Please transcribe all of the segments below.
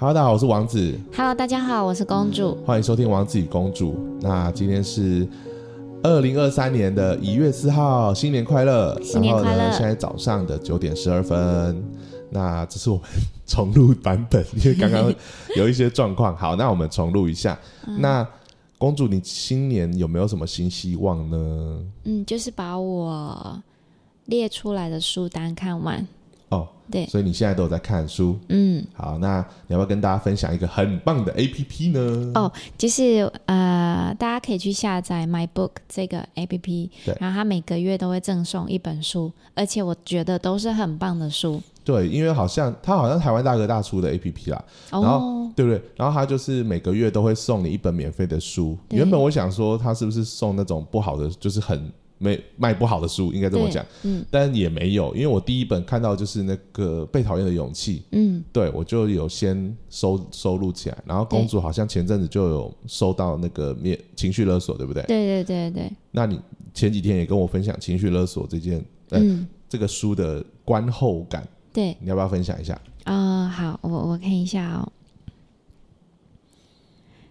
Hello，大家好，我是王子，Hello，大家好，我是公主。欢迎收听王子与公主。那今天是二零二三年的一月四号，新年快乐！新年快乐然后呢，现在早上的九点十二分。那这是我们重录版本，因为刚刚有一些状况。好，那我们重录一下。嗯那公主，你新年有没有什么新希望呢？嗯，就是把我列出来的书单看完。哦，对，所以你现在都有在看书。嗯，好，那你要不要跟大家分享一个很棒的 A P P 呢？哦，就是呃，大家可以去下载 My Book 这个 A P P，对然后它每个月都会赠送一本书，而且我觉得都是很棒的书。对，因为好像它好像台湾大哥大出的 A P P 啦，然哦，对不对？然后它就是每个月都会送你一本免费的书。原本我想说，它是不是送那种不好的，就是很没卖不好的书，应该这么对讲。嗯但也没有，因为我第一本看到就是那个《被讨厌的勇气》，嗯，对我就有先收收录起来。然后公主好像前阵子就有收到那个面情绪勒索，对不对？对对对对，那你前几天也跟我分享情绪勒索这件呃嗯，这个书的观后感，对你要不要分享一下？啊、好，我我看一下哦。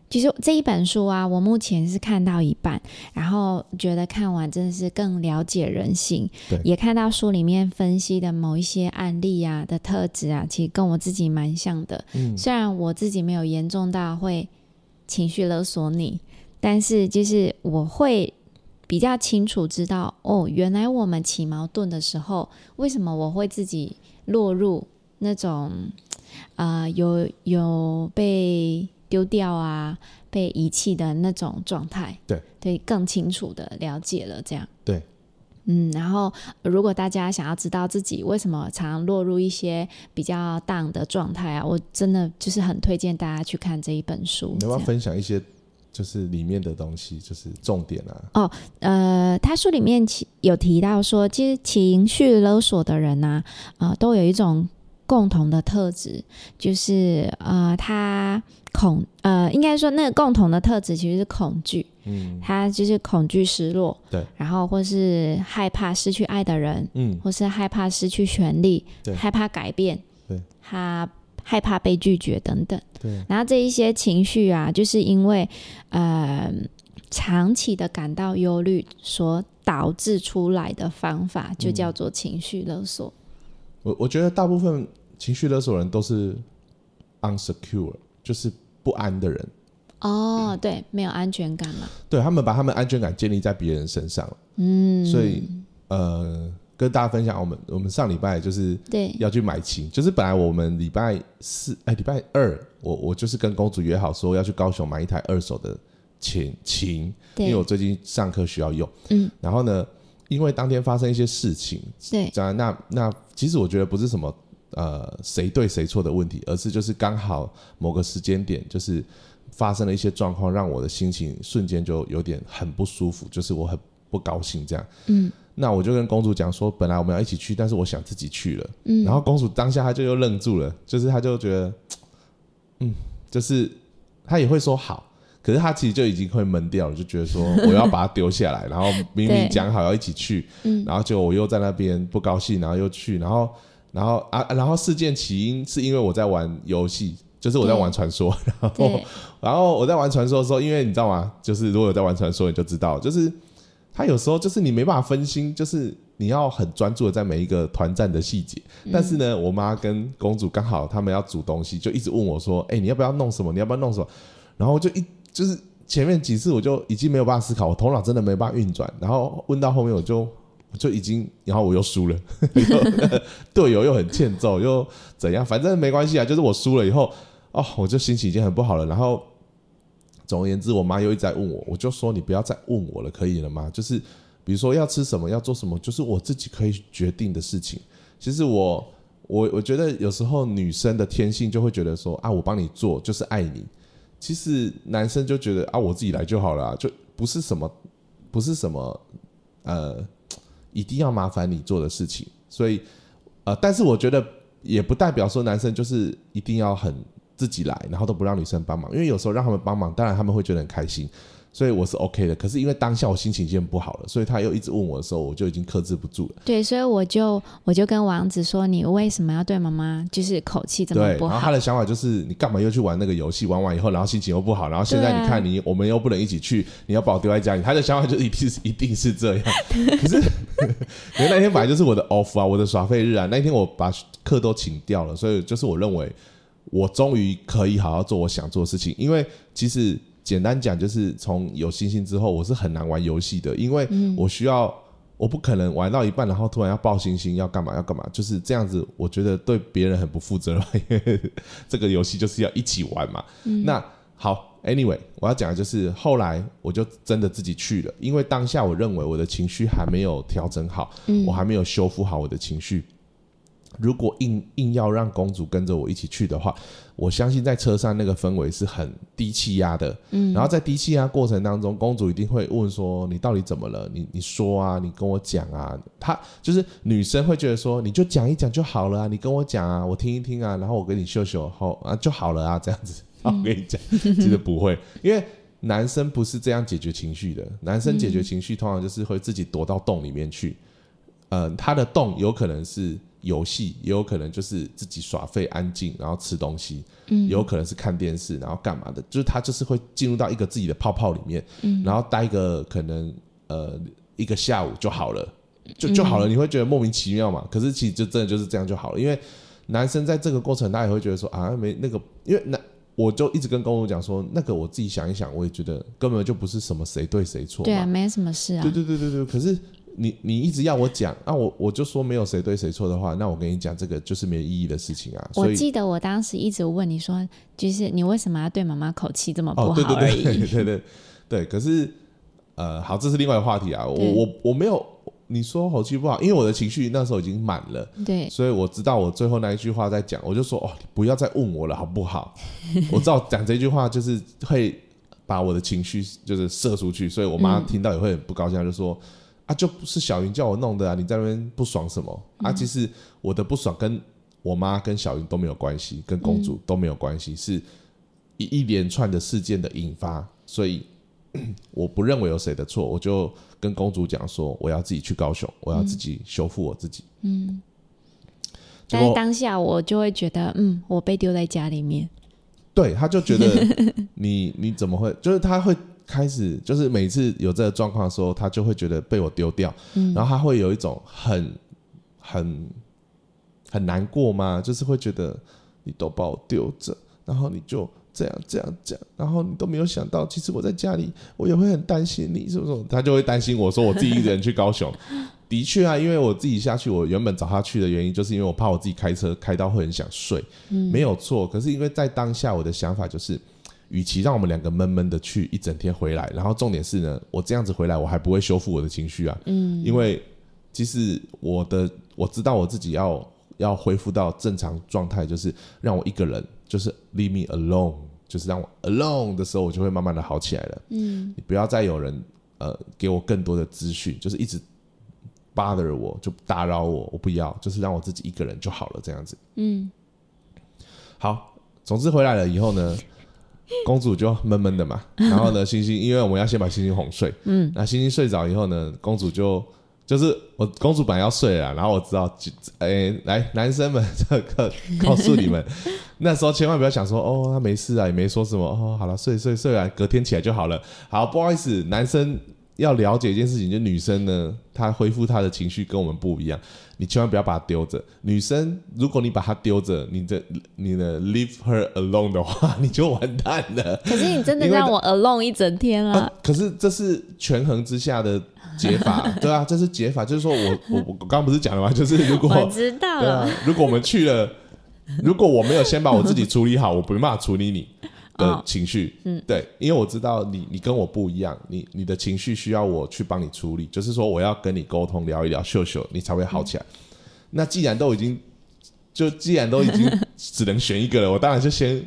其实这一本书啊，我目前是看到一半，然后觉得看完真的是更了解人性对，也看到书里面分析的某一些案例啊的特质啊，其实跟我自己蛮像的。嗯虽然我自己没有严重到会情绪勒索你，但是就是我会比较清楚知道，哦，原来我们起矛盾的时候，为什么我会自己落入那种呃有有被丢掉啊、被遗弃的那种状态？对对，更清楚的了解了这样。对。嗯，然后如果大家想要知道自己为什么常落入一些比较 down 的状态啊，我真的就是很推荐大家去看这一本书。你要不要分享一些就是里面的东西，就是重点啊？哦呃，他书里面其有提到说，其实情绪勒索的人呢、啊，呃，都有一种共同的特质，就是呃，他恐呃，应该说那个共同的特质其实是恐惧，嗯。他就是恐惧失落，对，然后或是害怕失去爱的人，嗯，或是害怕失去权利对，害怕改变，对，他害怕被拒绝等等。对，然后这一些情绪啊，就是因为呃长期的感到忧虑所导致出来的方法，就叫做情绪勒索。我我觉得大部分情绪勒索人都是 unsecure，就是不安的人，哦，对，没有安全感嘛。对他们把他们安全感建立在别人身上，嗯，所以呃，跟大家分享，我们我们上礼拜就是对，要去买琴，就是本来我们礼拜四哎礼拜二，我我就是跟公主约好说要去高雄买一台二手的琴琴，因为我，最近上课需要用，嗯，然后呢，因为当天发生一些事情，对，那那其实我觉得不是什么呃谁对谁错的问题，而是就是刚好某个时间点就是发生了一些状况，让我的心情瞬间就有点很不舒服，就是我很不高兴这样。嗯那我就跟公主讲说，本来我们要一起去，但是我想自己去了。嗯，然后公主当下她就又愣住了，就是她就觉得，嗯，就是她也会说好，可是他其实就已经会闷掉了，就觉得说 我要把它丢下来，然后明明讲好要一起去，嗯然后结果我又在那边不高兴，然后又去，然后然后啊，然后事件起因是因为我在玩游戏，就是我在玩传说，然后，然后我在玩传说的时候，因为你知道吗？就是如果有在玩传说，你就知道，就是他有时候就是你没办法分心，就是你要很专注的在每一个团战的细节。但是呢，我妈跟公主刚好他们要煮东西，就一直问我说：“哎、你要不要弄什么？你要不要弄什么？”然后我就一就是前面几次我就已经没有办法思考，我头脑真的没办法运转。然后问到后面我就就已经，然后我又输了，队友又很欠揍，又怎样？反正没关系啊，就是我输了以后，哦，我就心情已经很不好了。然后总而言之，我妈又一直在问我，我就说你不要再问我了，可以了吗？就是比如说要吃什么，要做什么，就是我自己可以决定的事情。其实我我我觉得有时候女生的天性就会觉得说啊，我帮你做就是爱你。其实男生就觉得啊，我自己来就好了、就不是什么不是什么呃一定要麻烦你做的事情。所以呃，但是我觉得也不代表说男生就是一定要很自己来，然后都不让女生帮忙，因为有时候让他们帮忙，当然他们会觉得很开心。所以我是 OK 的。可是因为当下我心情已经不好了，所以他又一直问我的时候，我就已经克制不住了。对，所以我就我就跟王子说，你为什么要对妈妈就是口气这么，不好然后他？的想法就是你干嘛又去玩那个游戏？玩完以后，然后心情又不好，然后现在你看你我们又不能一起去，你要把我丢在家里。他的想法就一定是一定是这样。可是可是那天本来就是我的 off 啊，我的耍废日啊。那天我把课都请掉了，所以就是我认为我终于可以好好做我想做的事情。因为其实简单讲，就是从有星星之后，我是很难玩游戏的，因为我需要。我不可能玩到一半，然后突然要爆星星，要干嘛要干嘛，就是这样子。我觉得对别人很不负责任，因为这个游戏就是要一起玩嘛。那好，anyway，我要讲的就是后来我就真的自己去了，因为当下我认为我的情绪还没有调整好，我还没有修复好我的情绪。如果硬硬要让公主跟着我一起去的话，我相信在车上那个氛围是很低气压的。嗯，然后在低气压过程当中，公主一定会问说：“你到底怎么了？你你说啊，你跟我讲啊。”她就是女生会觉得说：“你就讲一讲就好了啊，你跟我讲啊，我听一听啊，然后我跟你秀秀后啊就好了啊，这样子。”我跟你讲，其实不会，因为男生不是这样解决情绪的。男生解决情绪通常就是会自己躲到洞里面去。呃，他的洞有可能是游戏，也有可能就是自己耍废、安静，然后吃东西，嗯，也有可能是看电视，然后干嘛的，就是他就是会进入到一个自己的泡泡里面，嗯，然后待个可能呃一个下午就好了，就就好了，你会觉得莫名其妙嘛？可是其实就真的就是这样就好了，因为男生在这个过程他也会觉得说啊没那个，因为男我就一直跟公主讲说，那个我自己想一想，我也觉得根本就不是什么谁对谁错，对啊，没什么事啊对。对对对对，可是你你一直要我讲，那、我我就说没有谁对谁错的话，那我跟你讲，这个就是没有意义的事情啊。我记得我当时一直问你说，就是你为什么要对妈妈口气这么不哦，好对对？对对 对对对，可是呃，好，这是另外一个话题啊。我我我没有你说口气不好，因为我的情绪那时候已经满了。对所以我知道我最后那一句话在讲，我就说哦，不要再问我了，好不好？我知道讲这句话就是会把我的情绪就是射出去，所以我妈听到也会很不高兴，她就说啊，就不是小云叫我弄的啊，你在那边不爽什么啊？其实我的不爽跟我妈跟小云都没有关系，跟公主都没有关系，是一一连串的事件的引发，所以 我不认为有谁的错，我就跟公主讲说，我要自己去高雄，我要自己修复我自己。嗯，结但是当下我就会觉得，嗯，我被丢在家里面。对，他就觉得你你怎么会，就是他会开始，就是每次有这个状况的时候，他就会觉得被我丢掉，然后他会有一种很很很难过吗？就是会觉得你都把我丢着，然后你就这样这样这样，然后你都没有想到，其实我在家里，我也会很担心你，是不是？他就会担心我说我自己一个人去高雄。的确啊，因为我自己下去，我原本找他去的原因，就是因为我怕我自己开车开到会很想睡，没有错。可是因为在当下，我的想法就是，与其让我们两个闷闷的去一整天回来，然后重点是呢，我这样子回来，我还不会修复我的情绪啊。嗯，因为其实我的我知道我自己要要恢复到正常状态，就是让我一个人，就是 leave me alone，就是让我 alone 的时候，我就会慢慢的好起来了。嗯，你不要再有人呃给我更多的资讯，就是一直 bother 我，就打扰我，我不要，就是让我自己一个人就好了，这样子。嗯，好，总之回来了以后呢，公主就闷闷的嘛，然后呢，星星因为我们要先把星星哄睡，嗯，那星星睡着以后呢，公主就就是我公主本来要睡了，然后我知道，就哎、来男生们这个告诉你们，那时候千万不要想说哦他没事啊，也没说什么哦，好了睡睡睡啊隔天起来就好了。好，不好意思，男生要了解一件事情，就女生呢，她恢复她的情绪跟我们不一样。你千万不要把她丢着。女生，如果你把她丢着，你的你的 leave her alone 的话，你就完蛋了。可是你真的让我 alone 一整天了。啊，可是这是权衡之下的解法，对啊，这是解法。就是说我我我刚刚不是讲了吗？就是如果 我知道对啊了，，如果我们去了，如果我没有先把我自己处理好，我没办法处理你的哦情绪。嗯，对，因为我知道你你跟我不一样，你你的情绪需要我去帮你处理，就是说我要跟你沟通聊一聊，秀秀，你才会好起来。那既然都已经，就既然都已经只能选一个了，我当然就先。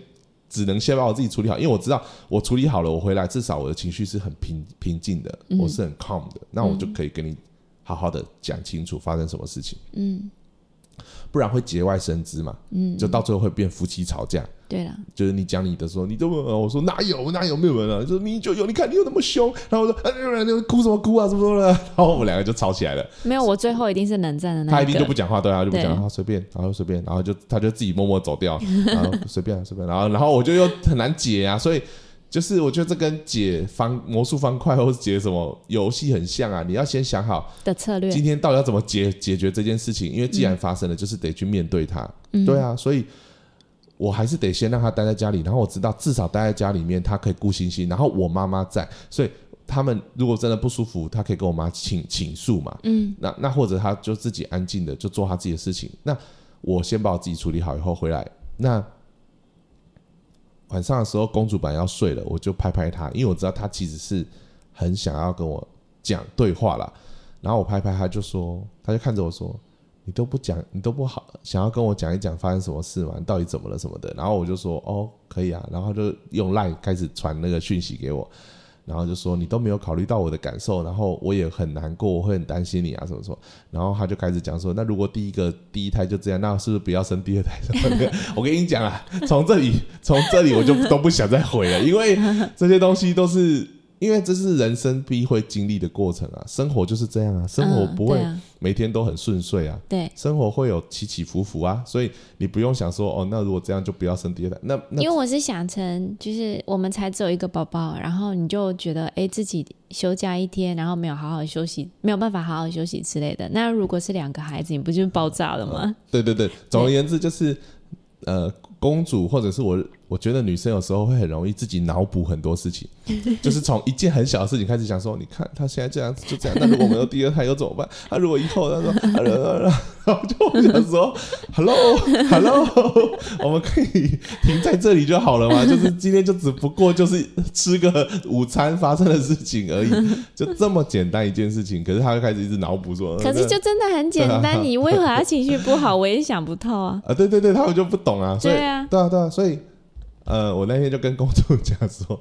只能先把我自己处理好，因为我知道我处理好了，我回来至少我的情绪是很平平静的，我是很 calm 的，那我就可以跟你好好的讲清楚发生什么事情。嗯不然会节外生枝嘛，嗯，就到最后会变夫妻吵架，对了，就是你讲你的时候，你都没有，我说哪有哪有没有人啊？就是你就有，你看你又那么凶，然后我说啊，你哭什么哭啊，什么什么的，然后我们两个就吵起来了。没有，我最后一定是冷战的那他一定就。不讲话，对啊，就不讲对话，随便，然后随便，然后就他就自己默默走掉，然后随便啊随便，然后然后我就又很难解啊，所以就是我觉得这跟解方魔术方块或是解什么游戏很像啊，你要先想好的策略，今天到底要怎么解解决这件事情，因为既然发生了，就是得去面对它，嗯对啊，所以。我还是得先让他待在家里，然后我知道至少待在家里面，他可以顾星星，然后我妈妈在，所以他们如果真的不舒服，他可以跟我妈请请诉嘛，嗯，那那或者他就自己安静的就做他自己的事情。那我先把我自己处理好以后回来，那晚上的时候公主本来要睡了，我就拍拍她，因为我知道她其实是很想要跟我讲对话啦。然后我拍拍她，就说，她就看着我说：“你都不讲，你都不好，想要跟我讲一讲发生什么事嘛？到底怎么了什么的？”然后我就说：“哦，可以啊。”然后她就用 line 开始传那个讯息给我。然后就说你都没有考虑到我的感受，然后我也很难过，我会很担心你啊，什么什么。然后他就开始讲说，那如果第一个第一胎就这样，那是不是不要生第二胎什么？我跟你讲啊，从这里从这里我就都不想再回了，因为这些东西都是因为这是人生必会经历的过程啊，生活就是这样啊，生活嗯不会每天都很顺遂啊。对，生活会有起起伏伏啊，所以你不用想说哦，那如果这样就不要生第二胎。那那因为我是想成，就是我们才只有一个宝宝，然后你就觉得，哎，自己休假一天，然后没有好好休息，没有办法好好休息之类的。那如果是两个孩子，你不就爆炸了吗？对对对，总而言之就是，呃，公主或者是我，我觉得女生有时候会很容易自己脑补很多事情，就是从一件很小的事情开始想说，你看她现在这样子就这样，那如果我们有第二胎又怎么办？那、如果以后她说，啊然后就我想说，Hello，Hello，我们可以停在这里就好了嘛？就是今天就只不过就是吃个午餐发生的事情而已，就这么简单一件事情，可是她就开始一直脑补说，可是就真的很简单，你为何要情绪不好？我也想不透啊。啊，对对对，他们就不懂啊，所以对啊对啊对啊，所以呃，我那天就跟公主讲说，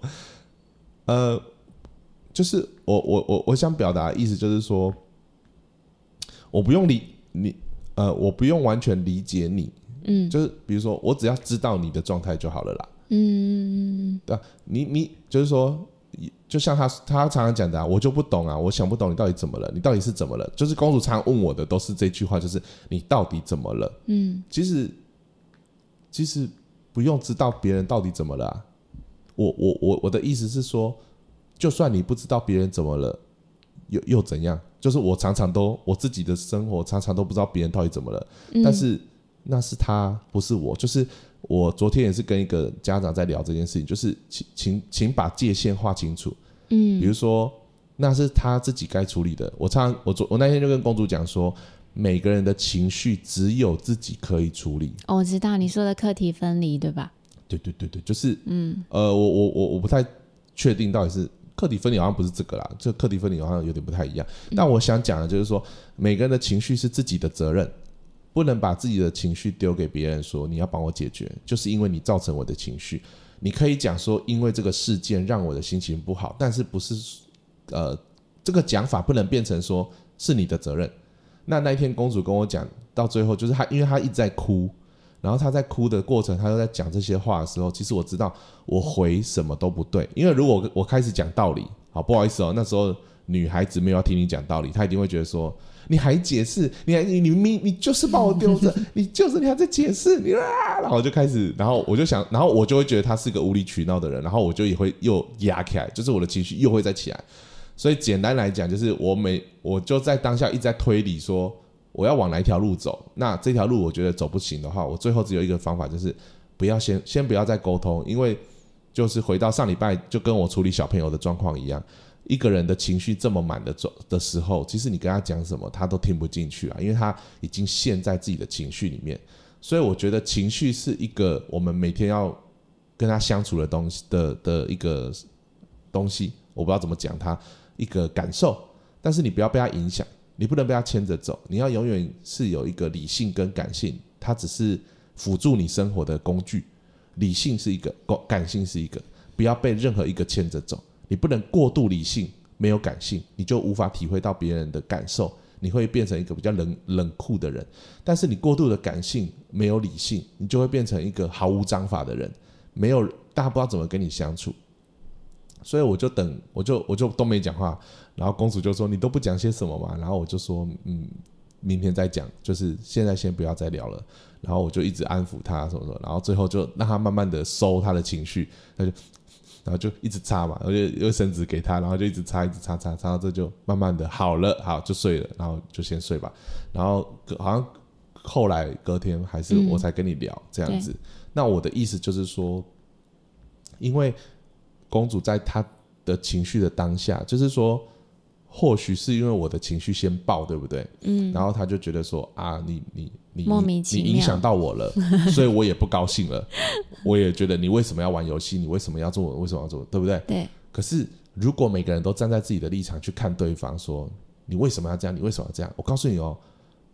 呃，就是我我我我想表达的意思就是说，我不用理你，呃，我不用完全理解你，嗯就是比如说，我只要知道你的状态就好了啦，嗯，对吧、你你就是说。就像他他常常讲的啊，我就不懂啊，我想不懂你到底怎么了，你到底是怎么了？就是公主常常问我的都是这句话，就是你到底怎么了？嗯，其实其实不用知道别人到底怎么了、啊。我我我我的意思是说，就算你不知道别人怎么了，又又怎样？就是我常常都我自己的生活常常都不知道别人到底怎么了，嗯但是那是他，不是我。就是我昨天也是跟一个家长在聊这件事情，就是请请请把界限划清楚。嗯比如说那是他自己该处理的。我常常我昨我那天就跟公主讲说，每个人的情绪只有自己可以处理。哦，我知道你说的课题分离，对吧？对对对对，就是嗯呃，我我我我不太确定到底是课题分离，好像不是这个啦，这课题分离好像有点不太一样。但我想讲的就是说，每个人的情绪是自己的责任。不能把自己的情绪丢给别人，说你要帮我解决，就是因为你造成我的情绪。你可以讲说，因为这个事件让我的心情不好，但是不是呃，这个讲法不能变成说是你的责任。那那一天公主跟我讲，到最后就是她，因为她一直在哭，然后她在哭的过程，她又在讲这些话的时候，其实我知道我回什么都不对，因为如果我开始讲道理，好不好意思哦，那时候女孩子没有要听你讲道理，她一定会觉得说。你还解释？你还你你你你就是把我丢着，你就是你还在解释你啊！然后就开始，然后我就想，然后我就会觉得她是个无理取闹的人，然后我就也会又压起来，就是我的情绪又会再起来。所以简单来讲，就是我每我就在当下一直在推理说我要往哪一条路走。那这条路我觉得走不行的话，我最后只有一个方法，就是不要先先不要再沟通，因为就是回到上礼拜就跟我处理小朋友的状况一样。一个人的情绪这么满的状的时候，其实你跟他讲什么，他都听不进去啊，因为他已经陷在自己的情绪里面。所以我觉得情绪是一个我们每天要跟他相处的东西的的一个东西，我不知道怎么讲它，一个感受。但是你不要被它影响，你不能被它牵着走，你要永远是有一个理性跟感性，它只是辅助你生活的工具。理性是一个，感性是一个，不要被任何一个牵着走。你不能过度理性，没有感性，你就无法体会到别人的感受，你会变成一个比较冷冷酷的人。但是你过度的感性，没有理性，你就会变成一个毫无章法的人，没有大家不知道怎么跟你相处。所以我就等，我就我就都没讲话。然后公主就说：“你都不讲些什么嘛？”然后我就说：“嗯，明天再讲，就是现在先不要再聊了。”然后我就一直安抚她什么什么，然后最后就让她慢慢的收她的情绪，她就。然后就一直擦嘛，我就用绳子给她，然后就一直擦，一直擦擦擦到这就慢慢的好了，好就睡了，然后就先睡吧。然后好像后来隔天还是我才跟你聊这样子。那我的意思就是说，因为公主在她的情绪的当下，就是说。或许是因为我的情绪先爆，对不对？嗯。然后她就觉得说啊，你你你你你影响到我了，所以我也不高兴了。我也觉得你为什么要玩游戏？你为什么要做？为什么要做？对不对？对。可是如果每个人都站在自己的立场去看对方，说你为什么要这样？你为什么要这样？我告诉你哦，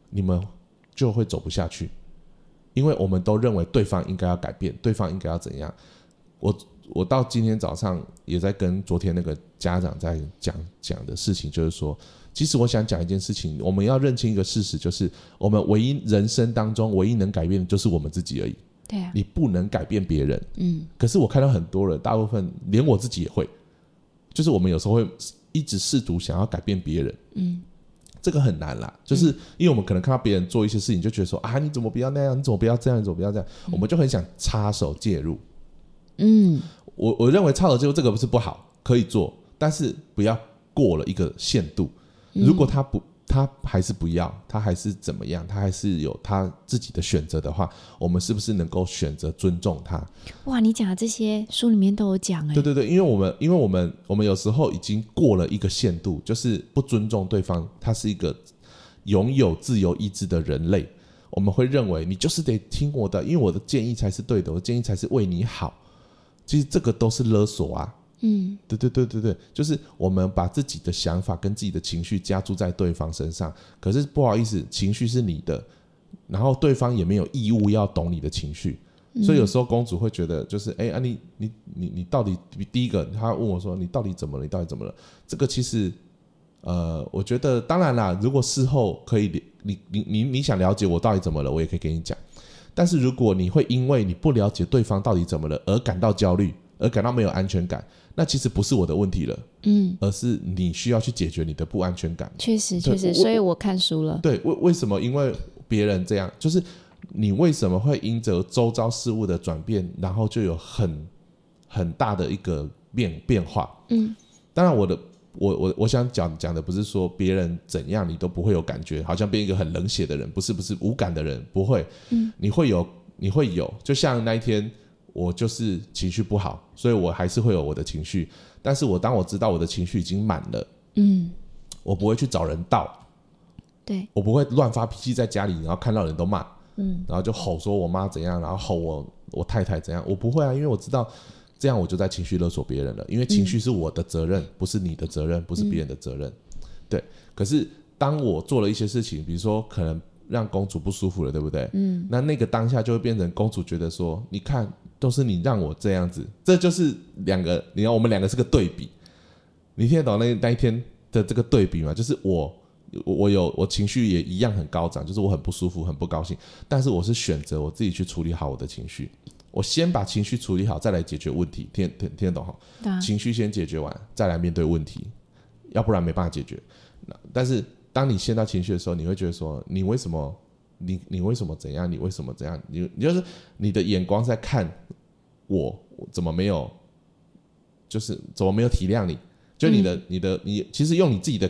你们就会走不下去，因为我们都认为对方应该要改变，对方应该要怎样？我。我到今天早上也在跟昨天那个家长在讲讲的事情，就是说，其实我想讲一件事情，我们要认清一个事实，就是我们唯一人生当中唯一能改变的就是我们自己而已。对啊，你不能改变别人。嗯。可是我看到很多人，大部分连我自己也会，就是我们有时候会一直试图想要改变别人。嗯。这个很难啦，就是因为我们可能看到别人做一些事情，就觉得说啊，你怎么不要那样？你怎么不要这样？你怎么不要这样？我们就很想插手介入。嗯。我我认为操手介入这个不是不好，可以做，但是不要过了一个限度。如果他不，他还是不要，他还是怎么样，他还是有他自己的选择的话，我们是不是能够选择尊重他？哇，你讲的这些书里面都有讲哎。对对对，因为我们因为我们我们有时候已经过了一个限度，就是不尊重对方，他是一个拥有自由意志的人类，我们会认为你就是得听我的，因为我的建议才是对的，我建议才是为你好。其实这个都是勒索啊！嗯，对对对对对，就是我们把自己的想法跟自己的情绪加注在对方身上。可是不好意思，情绪是你的，然后对方也没有义务要懂你的情绪。所以有时候公主会觉得，就是哎啊，你你你你到底第一个，她问我说你到底怎么了？你到底怎么了？这个其实，呃，我觉得当然啦，如果事后可以，你你你你想了解我到底怎么了，我也可以跟你讲。但是如果你会因为你不了解对方到底怎么了而感到焦虑，而感到没有安全感，那其实不是我的问题了，嗯，而是你需要去解决你的不安全感。确实，确实，所以我看书了。对，为为什么？因为别人这样，就是你为什么会因着周遭事物的转变，然后就有很很大的一个变变化？嗯，当然我的。我我我想讲讲的不是说别人怎样你都不会有感觉，好像变一个很冷血的人，不是不是无感的人不会，嗯，你会有你会有，就像那一天我就是情绪不好，所以我还是会有我的情绪，但是我当我知道我的情绪已经满了，嗯，我不会去找人倒，对。我不会乱发脾气在家里，然后看到人都骂，嗯，然后就吼说我妈怎样，然后吼我我太太怎样，我不会啊，因为我知道。这样我就在情绪勒索别人了，因为情绪是我的责任，不是你的责任，不是别人的责任。对，可是当我做了一些事情，比如说可能让公主不舒服了，对不对？嗯。那那个当下就会变成公主觉得说：“你看，都是你让我这样子。”这就是两个，你看我们两个是个对比。你听得懂那那一天的这个对比吗？就是我，我有我情绪也一样很高涨，就是我很不舒服，很不高兴，但是我是选择我自己去处理好我的情绪。我先把情绪处理好，再来解决问题。听听听得懂哈？情绪先解决完，再来面对问题，要不然没办法解决。那但是当你陷到情绪的时候，你会觉得说：你为什么？你你为什么怎样？你为什么怎样？你你就是你的眼光在看我，怎么没有？就是怎么没有体谅你？就你的你的你，其实用你自己的。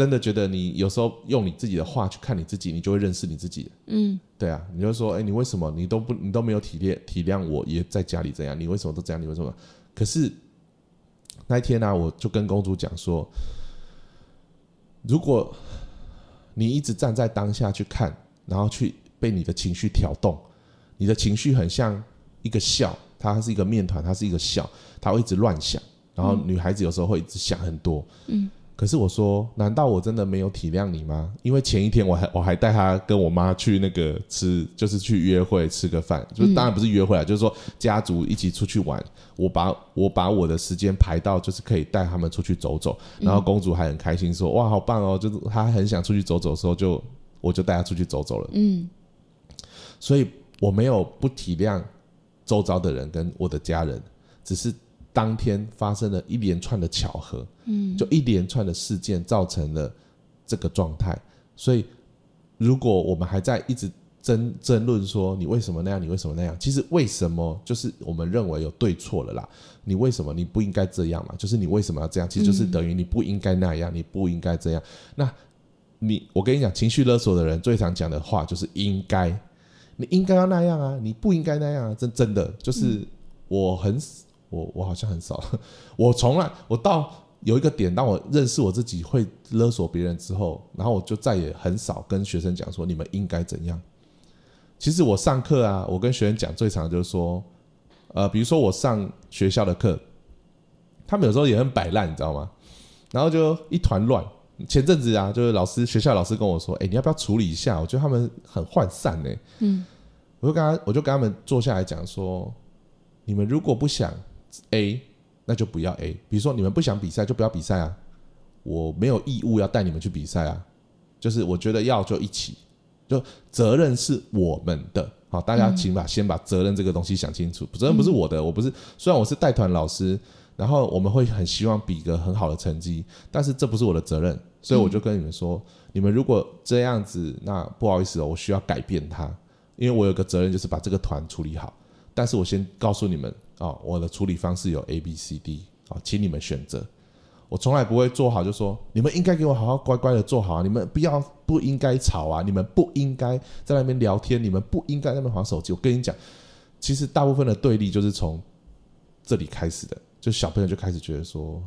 我真的觉得你有时候用你自己的话去看你自己，你就会认识你自己。嗯，对啊，你就说，哎，你为什么你都不你都没有体谅体谅我也在家里这样？你为什么都这样？你为什么？可是那一天呢，我就跟公主讲说，如果你一直站在当下去看，然后去被你的情绪挑动，你的情绪很像一个笑，它是一个面团，它是一个笑，它会一直乱想，然后女孩子有时候会一直想很多。嗯。可是我说，难道我真的没有体谅你吗？因为前一天我还我还带他跟我妈去那个吃，就是去约会吃个饭，就是当然不是约会啊，就是说家族一起出去玩。我把我把我的时间排到，就是可以带他们出去走走。然后公主还很开心说：“哇，好棒哦！”就是她很想出去走走的时候，就我就带她出去走走了。嗯所以我没有不体谅周遭的人跟我的家人，只是当天发生了一连串的巧合，嗯就一连串的事件造成了这个状态。所以，如果我们还在一直争争论说你为什么那样，你为什么那样，其实为什么就是我们认为有对错了啦？你为什么你不应该这样嘛？就是你为什么要这样？其实就是等于你不应该那样，你不应该这样。那你我跟你讲，情绪勒索的人最常讲的话就是应该。你应该要那样啊，你不应该那样啊，真真的就是我很我我好像很少，我从来我到有一个点，当我认识我自己会勒索别人之后，然后我就再也很少跟学生讲说你们应该怎样。其实我上课啊，我跟学生讲最常就是说，呃，比如说我上学校的课，他们有时候也很摆烂，你知道吗？然后就一团乱。前阵子啊，就是老师学校老师跟我说：“哎、你要不要处理一下？我觉得他们很涣散呢、嗯我就跟他，我就跟他们坐下来讲说：你们如果不想 A，那就不要 A。比如说你们不想比赛，就不要比赛啊。我没有义务要带你们去比赛啊。就是我觉得要就一起，就责任是我们的。好，大家请把、先把责任这个东西想清楚。责任不是我的，我不是。虽然我是带团老师，然后我们会很希望比个很好的成绩，但是这不是我的责任。所以我就跟你们说，你们如果这样子，那不好意思哦，我需要改变它。因为我有个责任，就是把这个团处理好。但是我先告诉你们哦，我的处理方式有 A、B、C、D 啊、请你们选择。我从来不会做好就说你们应该给我好好乖乖的做好啊，你们不要不应该吵啊，你们不应该在那边聊天，你们不应该在那边划手机。我跟你讲，其实大部分的对立就是从这里开始的，就小朋友就开始觉得说，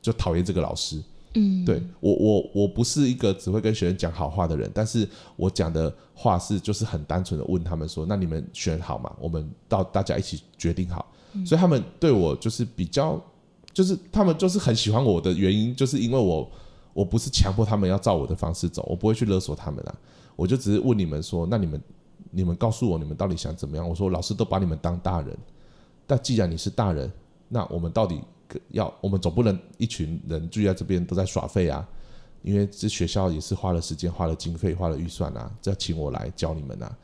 就讨厌这个老师。嗯，对我，我我不是一个只会跟学生讲好话的人，但是我讲的话是就是很单纯的问他们说，那你们选好嘛？我们到大家一起决定好。所以他们对我就是比较，就是他们就是很喜欢我的原因，就是因为我我不是强迫他们要照我的方式走，我不会去勒索他们啊，我就只是问你们说，那你们你们告诉我你们到底想怎么样？我说老师都把你们当大人，但既然你是大人，那我们到底要我们总不能一群人聚在这边都在耍废啊，因为这学校也是花了时间、花了经费、花了预算啊，这要请我来教你们啊。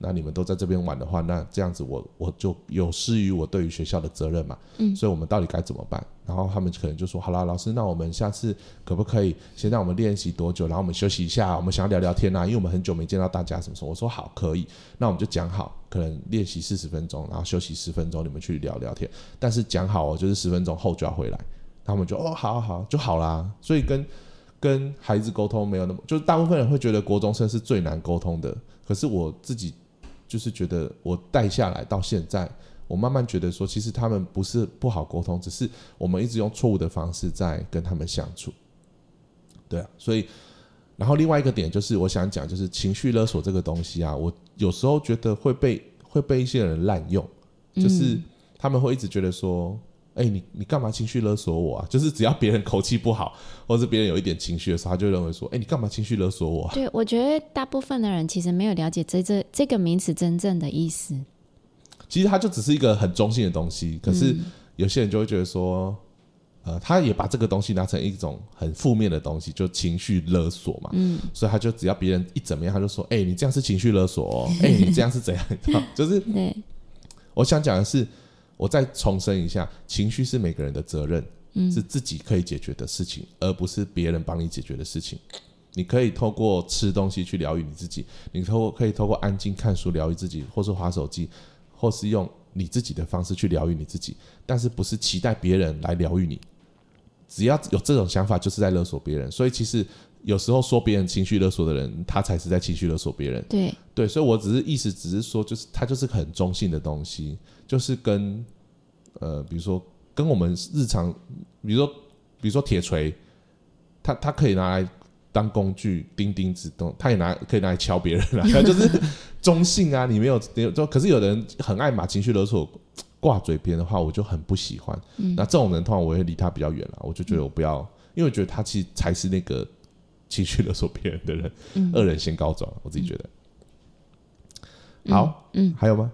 那你们都在这边玩的话，那这样子我我就有失于我对于学校的责任嘛。嗯所以我们到底该怎么办？然后他们可能就说：“好啦，老师，那我们下次可不可以先让我们练习多久？然后我们休息一下，我们想要聊聊天啊，因为我们很久没见到大家，什么时候？”我说：“好，可以。”那我们就讲好，可能练习四十分钟，然后休息十分钟，你们去聊聊天。但是讲好哦，就是十分钟后就要回来。他们就哦，好好，就好啦。所以跟跟孩子沟通没有那么，就是大部分人会觉得国中生是最难沟通的。可是我自己就是觉得，我带下来到现在，我慢慢觉得说，其实他们不是不好沟通，只是我们一直用错误的方式在跟他们相处。对啊，所以，然后另外一个点就是，我想讲，就是情绪勒索这个东西啊，我有时候觉得会被会被一些人滥用，就是他们会一直觉得说，哎、你你干嘛情绪勒索我啊？就是只要别人口气不好，或者是别人有一点情绪的时候，他就认为说，哎、你干嘛情绪勒索我、啊？对，我觉得大部分的人其实没有了解这这这个名词真正的意思。其实它就只是一个很中性的东西，可是有些人就会觉得说，呃，他也把这个东西拿成一种很负面的东西，就情绪勒索嘛。嗯，所以他就只要别人一怎么样，他就说，哎、你这样是情绪勒索哦，哎、你这样是怎样？你知道就是对，我想讲的是，我再重申一下，情绪是每个人的责任，嗯是自己可以解决的事情，而不是别人帮你解决的事情。你可以透过吃东西去疗愈你自己，你透过可以透过安静看书疗愈自己，或是划手机，或是用你自己的方式去疗愈你自己，但是不是期待别人来疗愈你。只要有这种想法，就是在勒索别人。所以其实有时候说别人情绪勒索的人，他才是在情绪勒索别人。对，对，所以我只是意思，只是说，就是他就是很中性的东西，就是跟呃，比如说跟我们日常，比如说比如说铁锤，它它可以拿来当工具钉钉子，动，它也拿可以拿来敲别人啊，就是中性啊。你没有没有，就可是有的人很爱把情绪勒索挂嘴边的话，我就很不喜欢。那这种人通常我会离他比较远了，我就觉得我不要。因因为我觉得他其实才是那个情绪勒索别人的人，嗯恶人先告状，我自己觉得。好，嗯，还有吗？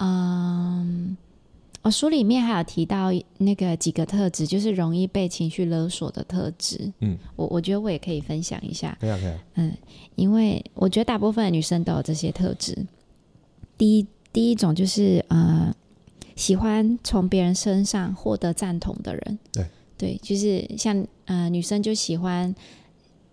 嗯，哦，书里面还有提到那个几个特质，就是容易被情绪勒索的特质。嗯，我我觉得我也可以分享一下，可以啊，可以啊。嗯，因为我觉得大部分的女生都有这些特质。第一，第一种就是呃，喜欢从别人身上获得赞同的人。对对，就是像呃，女生就喜欢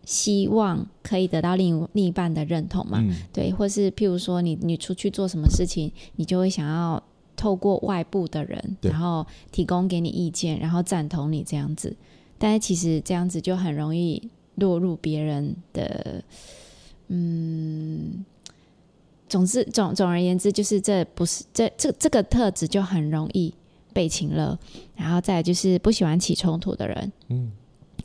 希望可以得到另另一半的认同嘛。嗯，对，或是譬如说你你出去做什么事情，你就会想要透过外部的人，然后提供给你意见，然后赞同你这样子。但是其实这样子就很容易落入别人的，嗯，总之总总而言之，就是这不是这这这个特质就很容易被情了。然后再就是不喜欢起冲突的人，嗯，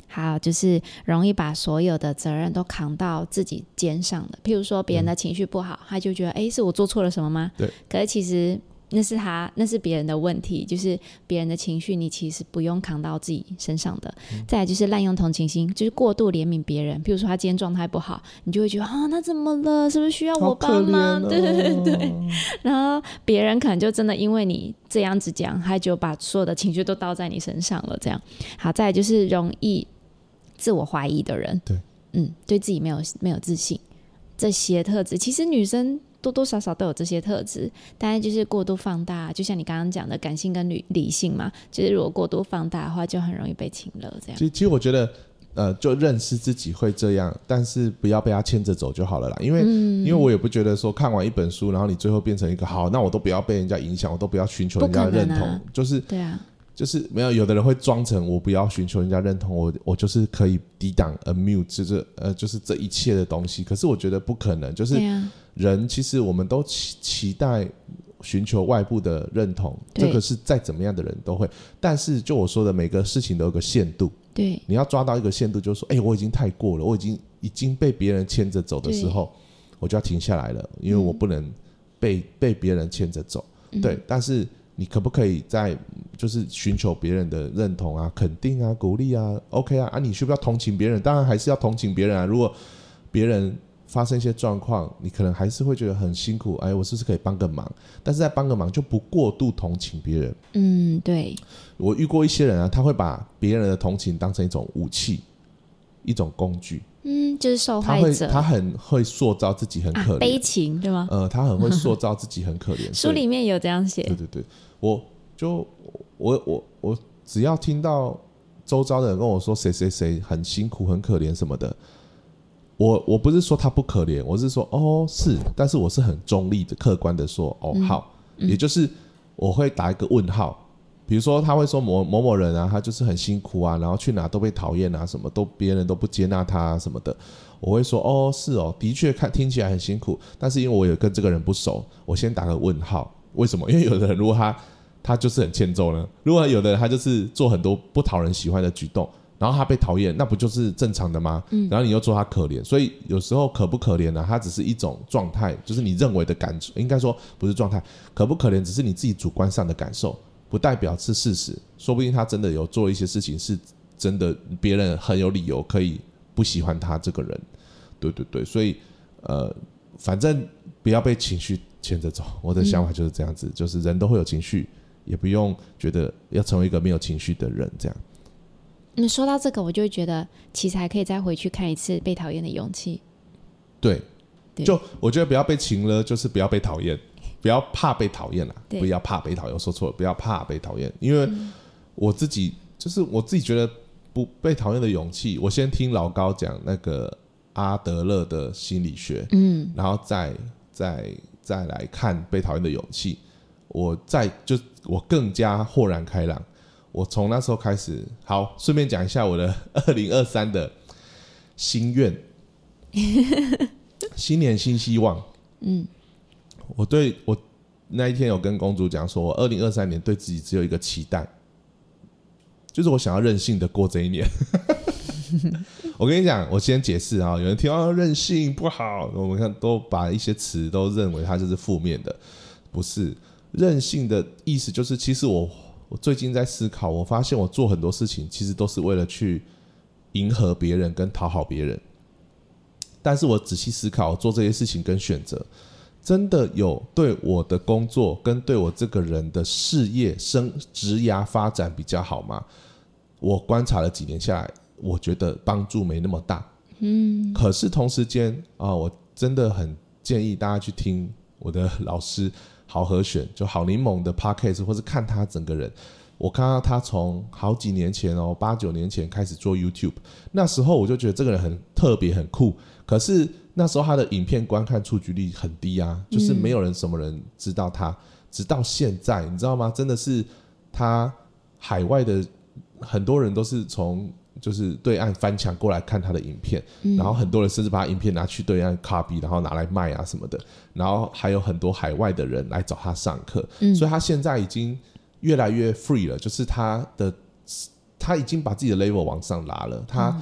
还有就是容易把所有的责任都扛到自己肩上的，譬如说别人的情绪不好，他就觉得诶，是我做错了什么吗？对。可是其实那是他，那是别人的问题，就是别人的情绪，你其实不用扛到自己身上的。嗯再来就是滥用同情心，就是过度怜悯别人。比如说他今天状态不好，你就会觉得啊，那怎么了？是不是需要我帮忙？对对对对。然后别人可能就真的因为你这样子讲，他就把所有的情绪都倒在你身上了。这样，好，再来就是容易自我怀疑的人，对，嗯，对自己没有没有自信，这些特质，其实女生多多少少都有这些特质，但是就是过度放大，就像你刚刚讲的感性跟理理性嘛，就是如果过度放大的话，就很容易被侵了这样。其实，其实我觉得，呃，就认识自己会这样，但是不要被他牵着走就好了啦。因为，嗯因为我也不觉得说看完一本书，然后你最后变成一个好，那我都不要被人家影响，我都不要寻求人家的认同，就是对啊，就是没有，有的人会装成我不要寻求人家认同，我我就是可以抵挡 a mute，就是呃，就是这一切的东西。可是我觉得不可能，就是人其实我们都期期待寻求外部的认同，这个是再怎么样的人都会。但是就我说的，每个事情都有个限度，对。你要抓到一个限度，就是说，哎、我已经太过了，我已经已经被别人牵着走的时候，我就要停下来了，因为我不能被、被别人牵着走。嗯。对，但是你可不可以在就是寻求别人的认同啊、肯定啊、鼓励啊？OK 啊，啊，你需不需要同情别人？当然还是要同情别人啊。如果别人发生一些状况，你可能还是会觉得很辛苦。哎，我是不是可以帮个忙？但是在帮个忙就不过度同情别人。嗯，对，我遇过一些人啊，他会把别人的同情当成一种武器，一种工具。嗯，就是受害者他很会塑造自己很可，啊悲，情对吗？呃，他很会塑造自己很 可怜。书里面有这样写对，对对，我就我我我只要听到周遭的人跟我说谁谁谁很辛苦很可怜什么的，我我不是说他不可怜，我是说哦是，但是我是很中立的、客观的说哦好，也就是我会打一个问号。比如说，他会说某某某人啊，他就是很辛苦啊，然后去哪都被讨厌啊，什么都别人都不接纳他啊什么的。我会说，哦，是哦，的确看听起来很辛苦，但是因为我有跟这个人不熟，我先打个问号。为什么？因为有的人如果他他就是很欠揍呢，如果有的人他就是做很多不讨人喜欢的举动，然后他被讨厌，那不就是正常的吗？嗯，然后你又说他可怜，所以有时候可不可怜呢、它只是一种状态，就是你认为的感受，应该说不是状态，可不可怜只是你自己主观上的感受，不代表是事实。说不定他真的有做一些事情，是真的别人很有理由可以不喜欢他这个人。对对对，所以呃，反正不要被情绪牵着走。我的想法就是这样子，就是人都会有情绪，也不用觉得要成为一个没有情绪的人，这样。那说到这个，我就会觉得其实还可以再回去看一次《被讨厌的勇气对，对就我觉得不要被情了，就是不要被讨厌，不要怕被讨厌啦，不要怕被讨厌。我说错了，不要怕被讨厌，因为我自己就是我自己觉得不被讨厌的勇气。我先听老高讲那个阿德勒的心理学》，，嗯，然后再再再来看被讨厌的勇气，我再就我更加豁然开朗。我从那时候开始，好，顺便讲一下我的 二零二三的心愿，新年新希望。嗯，我对我那一天有跟公主讲说，我二零二三年对自己只有一个期待，就是我想要任性的过这一年。我跟你讲，我先解释啊，有人听到任性不好，我们看都把一些词都认为它就是负面的，不是任性的意思，就是其实我我最近在思考，我发现我做很多事情其实都是为了去迎合别人跟讨好别人。但是我仔细思考，做这些事情跟选择，真的有对我的工作跟对我这个人的事业升职涯发展比较好吗？我观察了几年下来，我觉得帮助没那么大。嗯，可是同时间啊，我真的很建议大家去听我的老师郝和选，就好柠檬的 podcast，或是看他整个人。我看到他从好几年前哦，八九年前开始做 YouTube，那时候我就觉得这个人很特别、很酷。可是那时候他的影片观看触及率很低啊，就是没有人什么人知道他。直到现在，你知道吗？真的是他海外的很多人都是从就是对岸翻墙过来看他的影片，然后很多人甚至把影片拿去对岸 copy，然后拿来卖啊什么的。然后还有很多海外的人来找他上课，所以他现在已经越来越 free 了，就是他的他已经把自己的 level 往上拉了。他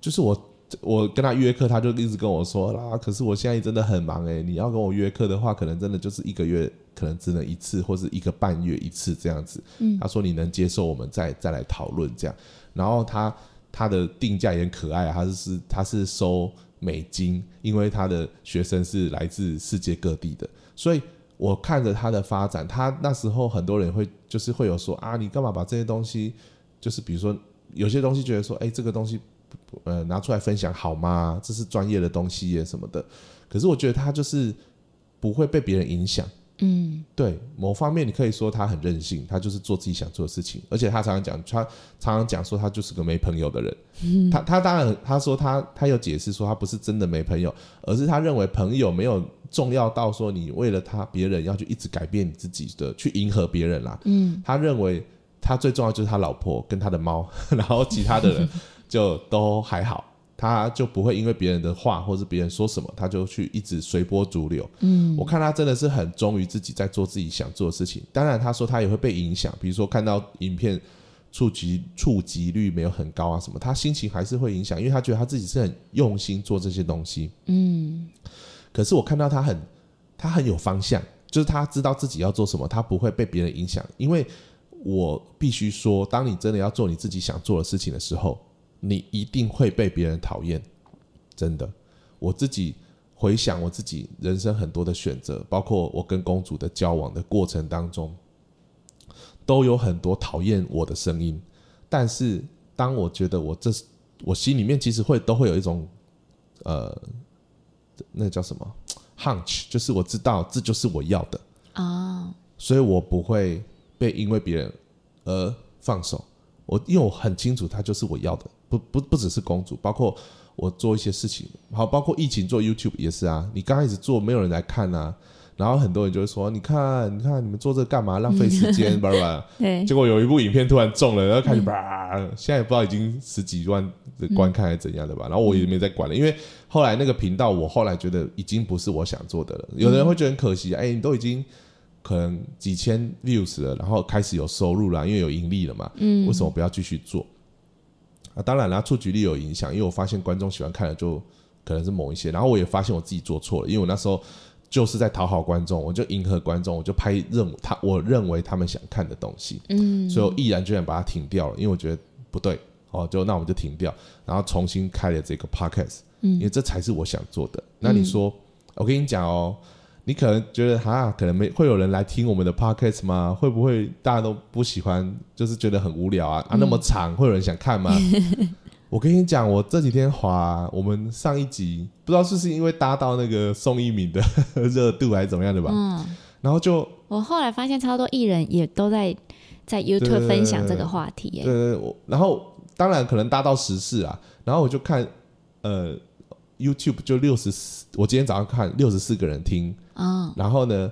就是我。我跟他约课，他就一直跟我说啦。可是我现在真的很忙诶，你要跟我约课的话，可能真的就是一个月，可能只能一次，或是一个半月一次这样子。嗯，他说你能接受，我们再再来讨论这样。然后他他的定价也很可爱，他是他是收美金，因为他的学生是来自世界各地的，所以我看着他的发展，他那时候很多人会就是会有说啊，你干嘛把这些东西，就是比如说有些东西觉得说，哎，这个东西。呃，拿出来分享好吗？这是专业的东西耶，什么的。可是我觉得他就是不会被别人影响。嗯，对，某方面你可以说他很任性，他就是做自己想做的事情。而且他常常讲，他常常讲说他就是个没朋友的人。嗯，他他当然他说他他有解释说他不是真的没朋友，而是他认为朋友没有重要到说你为了他别人要去一直改变你自己的去迎合别人啦。嗯，他认为他最重要就是他老婆跟他的猫，然后其他的人。就都还好，他就不会因为别人的话或者别人说什么，他就去一直随波逐流。嗯，我看他真的是很忠于自己，在做自己想做的事情。当然，他说他也会被影响，比如说看到影片触及触及率没有很高啊什么，他心情还是会影响，因为他觉得他自己是很用心做这些东西。嗯，可是我看到他很他很有方向，就是他知道自己要做什么，他不会被别人影响。因为我必须说，当你真的要做你自己想做的事情的时候。你一定会被别人讨厌，真的。我自己回想我自己人生很多的选择，包括我跟公主的交往的过程当中，都有很多讨厌我的声音。但是当我觉得我这我心里面其实会都会有一种呃，那叫什么 hunch，就是我知道这就是我要的啊，所以我不会被因为别人而放手。我因为我很清楚，他就是我要的。不不不只是公主，包括我做一些事情，好，包括疫情做 YouTube 也是啊。你刚开始做，没有人来看啊，然后很多人就会说：“你看，你看，你们做这干嘛？浪费时间，吧吧。”对。结果有一部影片突然中了，然后开始吧，现在也不知道已经十几万的观看还是怎样的吧。然后我也没再管了，因为后来那个频道，我后来觉得已经不是我想做的了。有的人会觉得很可惜，哎，你都已经可能几千 views 了，然后开始有收入了，因为有盈利了嘛。嗯。为什么不要继续做？啊，当然啦，出局率有影响，因为我发现观众喜欢看的就可能是某一些，然后我也发现我自己做错了，因为我那时候就是在讨好观众，我就迎合观众，我就拍认他我认为他们想看的东西，嗯，所以我毅然决然把它停掉了，因为我觉得不对，哦，就那我们就停掉，然后重新开了这个 podcast，嗯，因为这才是我想做的。那你说，我跟你讲哦。你可能觉得哈，可能没会有人来听我们的 podcast 吗？会不会大家都不喜欢，就是觉得很无聊啊？啊，那么长，会有人想看吗？我跟你讲，我这几天滑我们上一集，不知道是不是因为搭到那个宋一敏的 热度还是怎么样的吧？嗯，然后就我后来发现超多艺人也都在在 YouTube 分享这个话题，对对，我然后当然可能搭到时事啊，然后我就看呃。YouTube 就六十四，我今天早上看六十四个人听，啊，然后呢，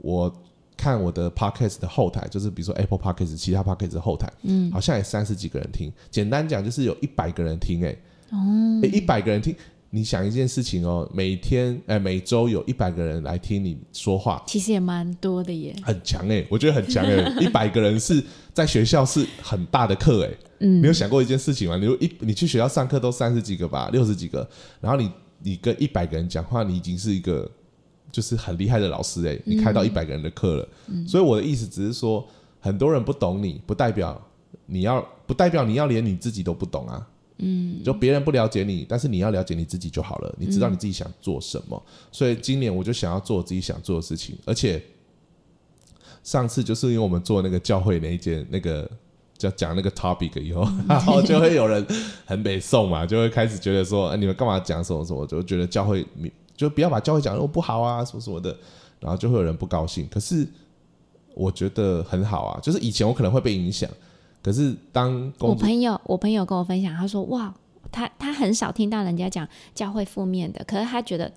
我看我的 Podcast 的后台，就是比如说 Apple Podcast 其他 Podcast 的后台，嗯，好像也三十几个人听。简单讲就是有一百个人听，哎，哦，一百个人听，你想一件事情哦，每天哎每周有一百个人来听你说话，其实也蛮多的耶，很强哎，我觉得很强哎，一百个人是在学校是很大的课哎。嗯，你有想过一件事情吗？你一你去学校上课都三十几个吧，六十几个，然后你你跟一百个人讲话，你已经是一个就是很厉害的老师哎，你开到一百个人的课了。所以我的意思只是说，很多人不懂你，不代表你要不代表你要连你自己都不懂啊。嗯，就别人不了解你，但是你要了解你自己就好了。你知道你自己想做什么，所以今年我就想要做自己想做的事情。而且上次就是因为我们做那个教会那一件那个叫讲那个 topic 以后，然后就会有人很北宋嘛，就会开始觉得说，哎，你们干嘛讲什么什么？就觉得教会就不要把教会讲那么不好啊，什么什么的，然后就会有人不高兴。可是我觉得很好啊，就是以前我可能会被影响。可是，当我朋友我朋友跟我分享，他说：“哇，他他很少听到人家讲教会负面的，可是他觉得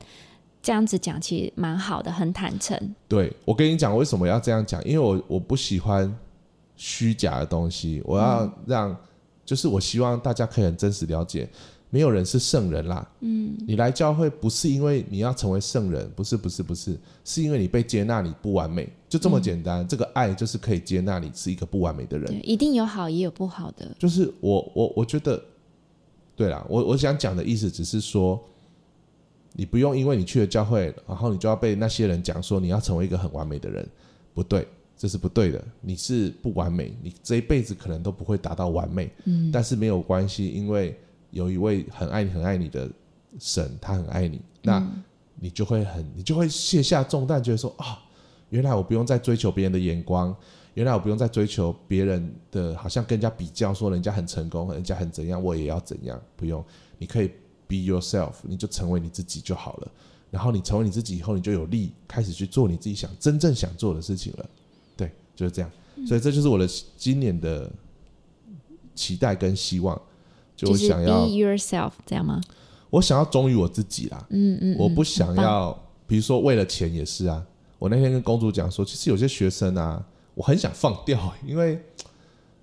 这样子讲其实蛮好的，很坦诚。”对，我跟你讲，为什么要这样讲？因为我我不喜欢虚假的东西，我要让就是我希望大家可以很真实了解。没有人是圣人啦。嗯，你来教会不是因为你要成为圣人，不是不是不是，是因为你被接纳，你不完美，就这么简单。这个爱就是可以接纳你是一个不完美的人。一定有好也有不好的。就是我我我觉得，对啦，我我想讲的意思只是说，你不用因为你去了教会，然后你就要被那些人讲说你要成为一个很完美的人，不对，这是不对的。你是不完美，你这一辈子可能都不会达到完美。嗯，但是没有关系，因为。有一位很爱你、很爱你的神，他很爱你，那你就会很，你就会卸下重担，觉得说啊，原来我不用再追求别人的眼光，原来我不用再追求别人的，好像跟人家比较，说人家很成功，人家很怎样，我也要怎样，不用，你可以 be yourself，你就成为你自己就好了。然后你成为你自己以后，你就有力开始去做你自己想真正想做的事情了。对，就是这样。所以这就是我的今年的期待跟希望。就想要 be yourself 这样吗？我想要忠于我自己啦。嗯嗯，我不想要，比如说为了钱也是啊。我那天跟公主讲说，其实有些学生啊，我很想放掉，因为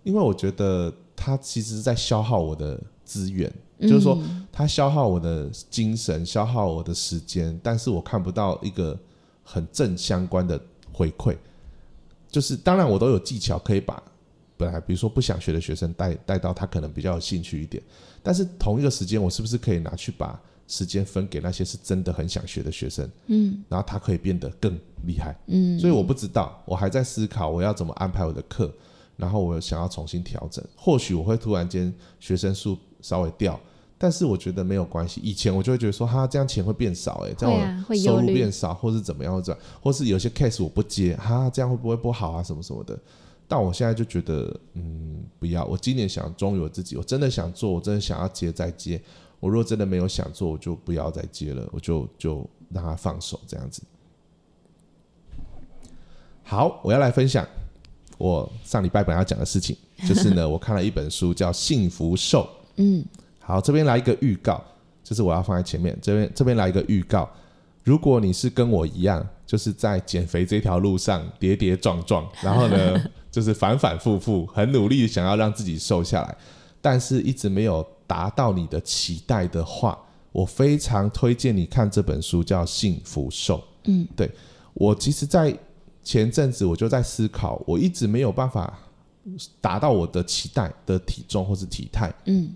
因为我觉得他其实是在消耗我的资源，就是说他消耗我的精神，消耗我的时间，但是我看不到一个很正相关的回馈。就是当然我都有技巧可以把。本来比如说不想学的学生带带到他可能比较有兴趣一点，但是同一个时间我是不是可以拿去把时间分给那些是真的很想学的学生？嗯，然后他可以变得更厉害。嗯，所以我不知道，我还在思考我要怎么安排我的课，然后我想要重新调整。或许我会突然间学生数稍微掉，但是我觉得没有关系。以前我就会觉得说，哈，这样钱会变少，哎，这样我收入变少，或是怎么样或者或是有些 case 我不接，哈，这样会不会不好啊？什么什么的。但我现在就觉得，嗯，不要。我今年想忠于我自己，我真的想做，我真的想要接再接。我如果真的没有想做，我就不要再接了，我就就让他放手这样子。好，我要来分享我上礼拜本来要讲的事情，就是呢，我看了一本书叫《幸福瘦》。嗯，好，这边来一个预告，就是我要放在前面。这边这边来一个预告，如果你是跟我一样，就是在减肥这条路上跌跌撞撞，然后呢？就是反反复复，很努力想要让自己瘦下来，但是一直没有达到你的期待的话，我非常推荐你看这本书，叫《幸福瘦》。嗯，对我其实，在前阵子我就在思考，我一直没有办法达到我的期待的体重或是体态。嗯，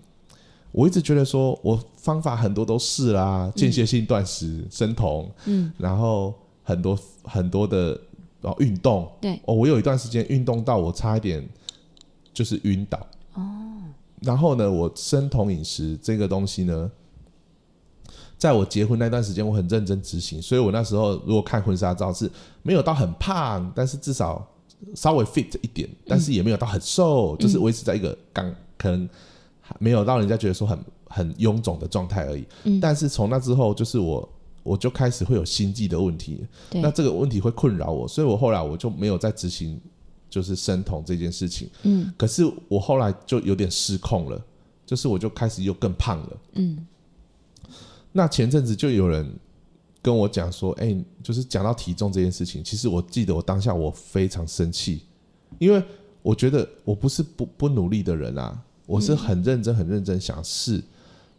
我一直觉得说我方法很多都试啦，间歇性断食、生酮，嗯，然后很多很多的。然后运动，对哦，我有一段时间运动到我差一点就是晕倒哦。然后呢，我生酮饮食这个东西呢，在我结婚那段时间，我很认真执行。所以我那时候如果看婚纱照是没有到很胖，但是至少稍微 fit 一点，但是也没有到很瘦，就是维持在一个刚可能没有让人家觉得说很很臃肿的状态而已。但是从那之后，就是我。我就开始会有心悸的问题，那这个问题会困扰我，所以我后来我就没有再执行就是生酮这件事情。嗯，可是我后来就有点失控了，就是我就开始又更胖了。嗯，那前阵子就有人跟我讲说，哎，就是讲到体重这件事情，其实我记得我当下我非常生气，因为我觉得我不是不不努力的人啊，我是很认真很认真想试，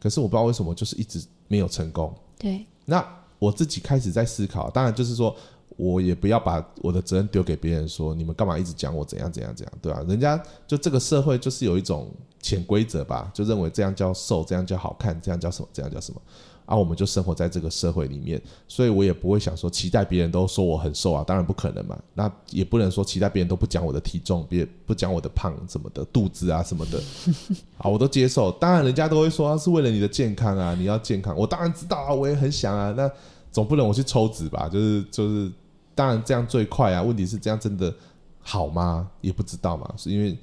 可是我不知道为什么就是一直没有成功。对，那。我自己开始在思考，当然就是说，我也不要把我的责任丢给别人，说你们干嘛一直讲我怎样怎样怎样，对吧、人家就这个社会就是有一种潜规则吧，就认为这样叫瘦，这样叫好看，这样叫什么，这样叫什么。啊，我们就生活在这个社会里面，所以我也不会想说期待别人都说我很瘦啊，当然不可能嘛。那也不能说期待别人都不讲我的体重，别不讲我的胖什么的，肚子啊什么的，啊，我都接受。当然人家都会说是为了你的健康啊，你要健康，我当然知道啊，我也很想啊。那总不能我去抽脂吧？就是就是，当然这样最快啊。问题是这样真的好吗？也不知道嘛，是因为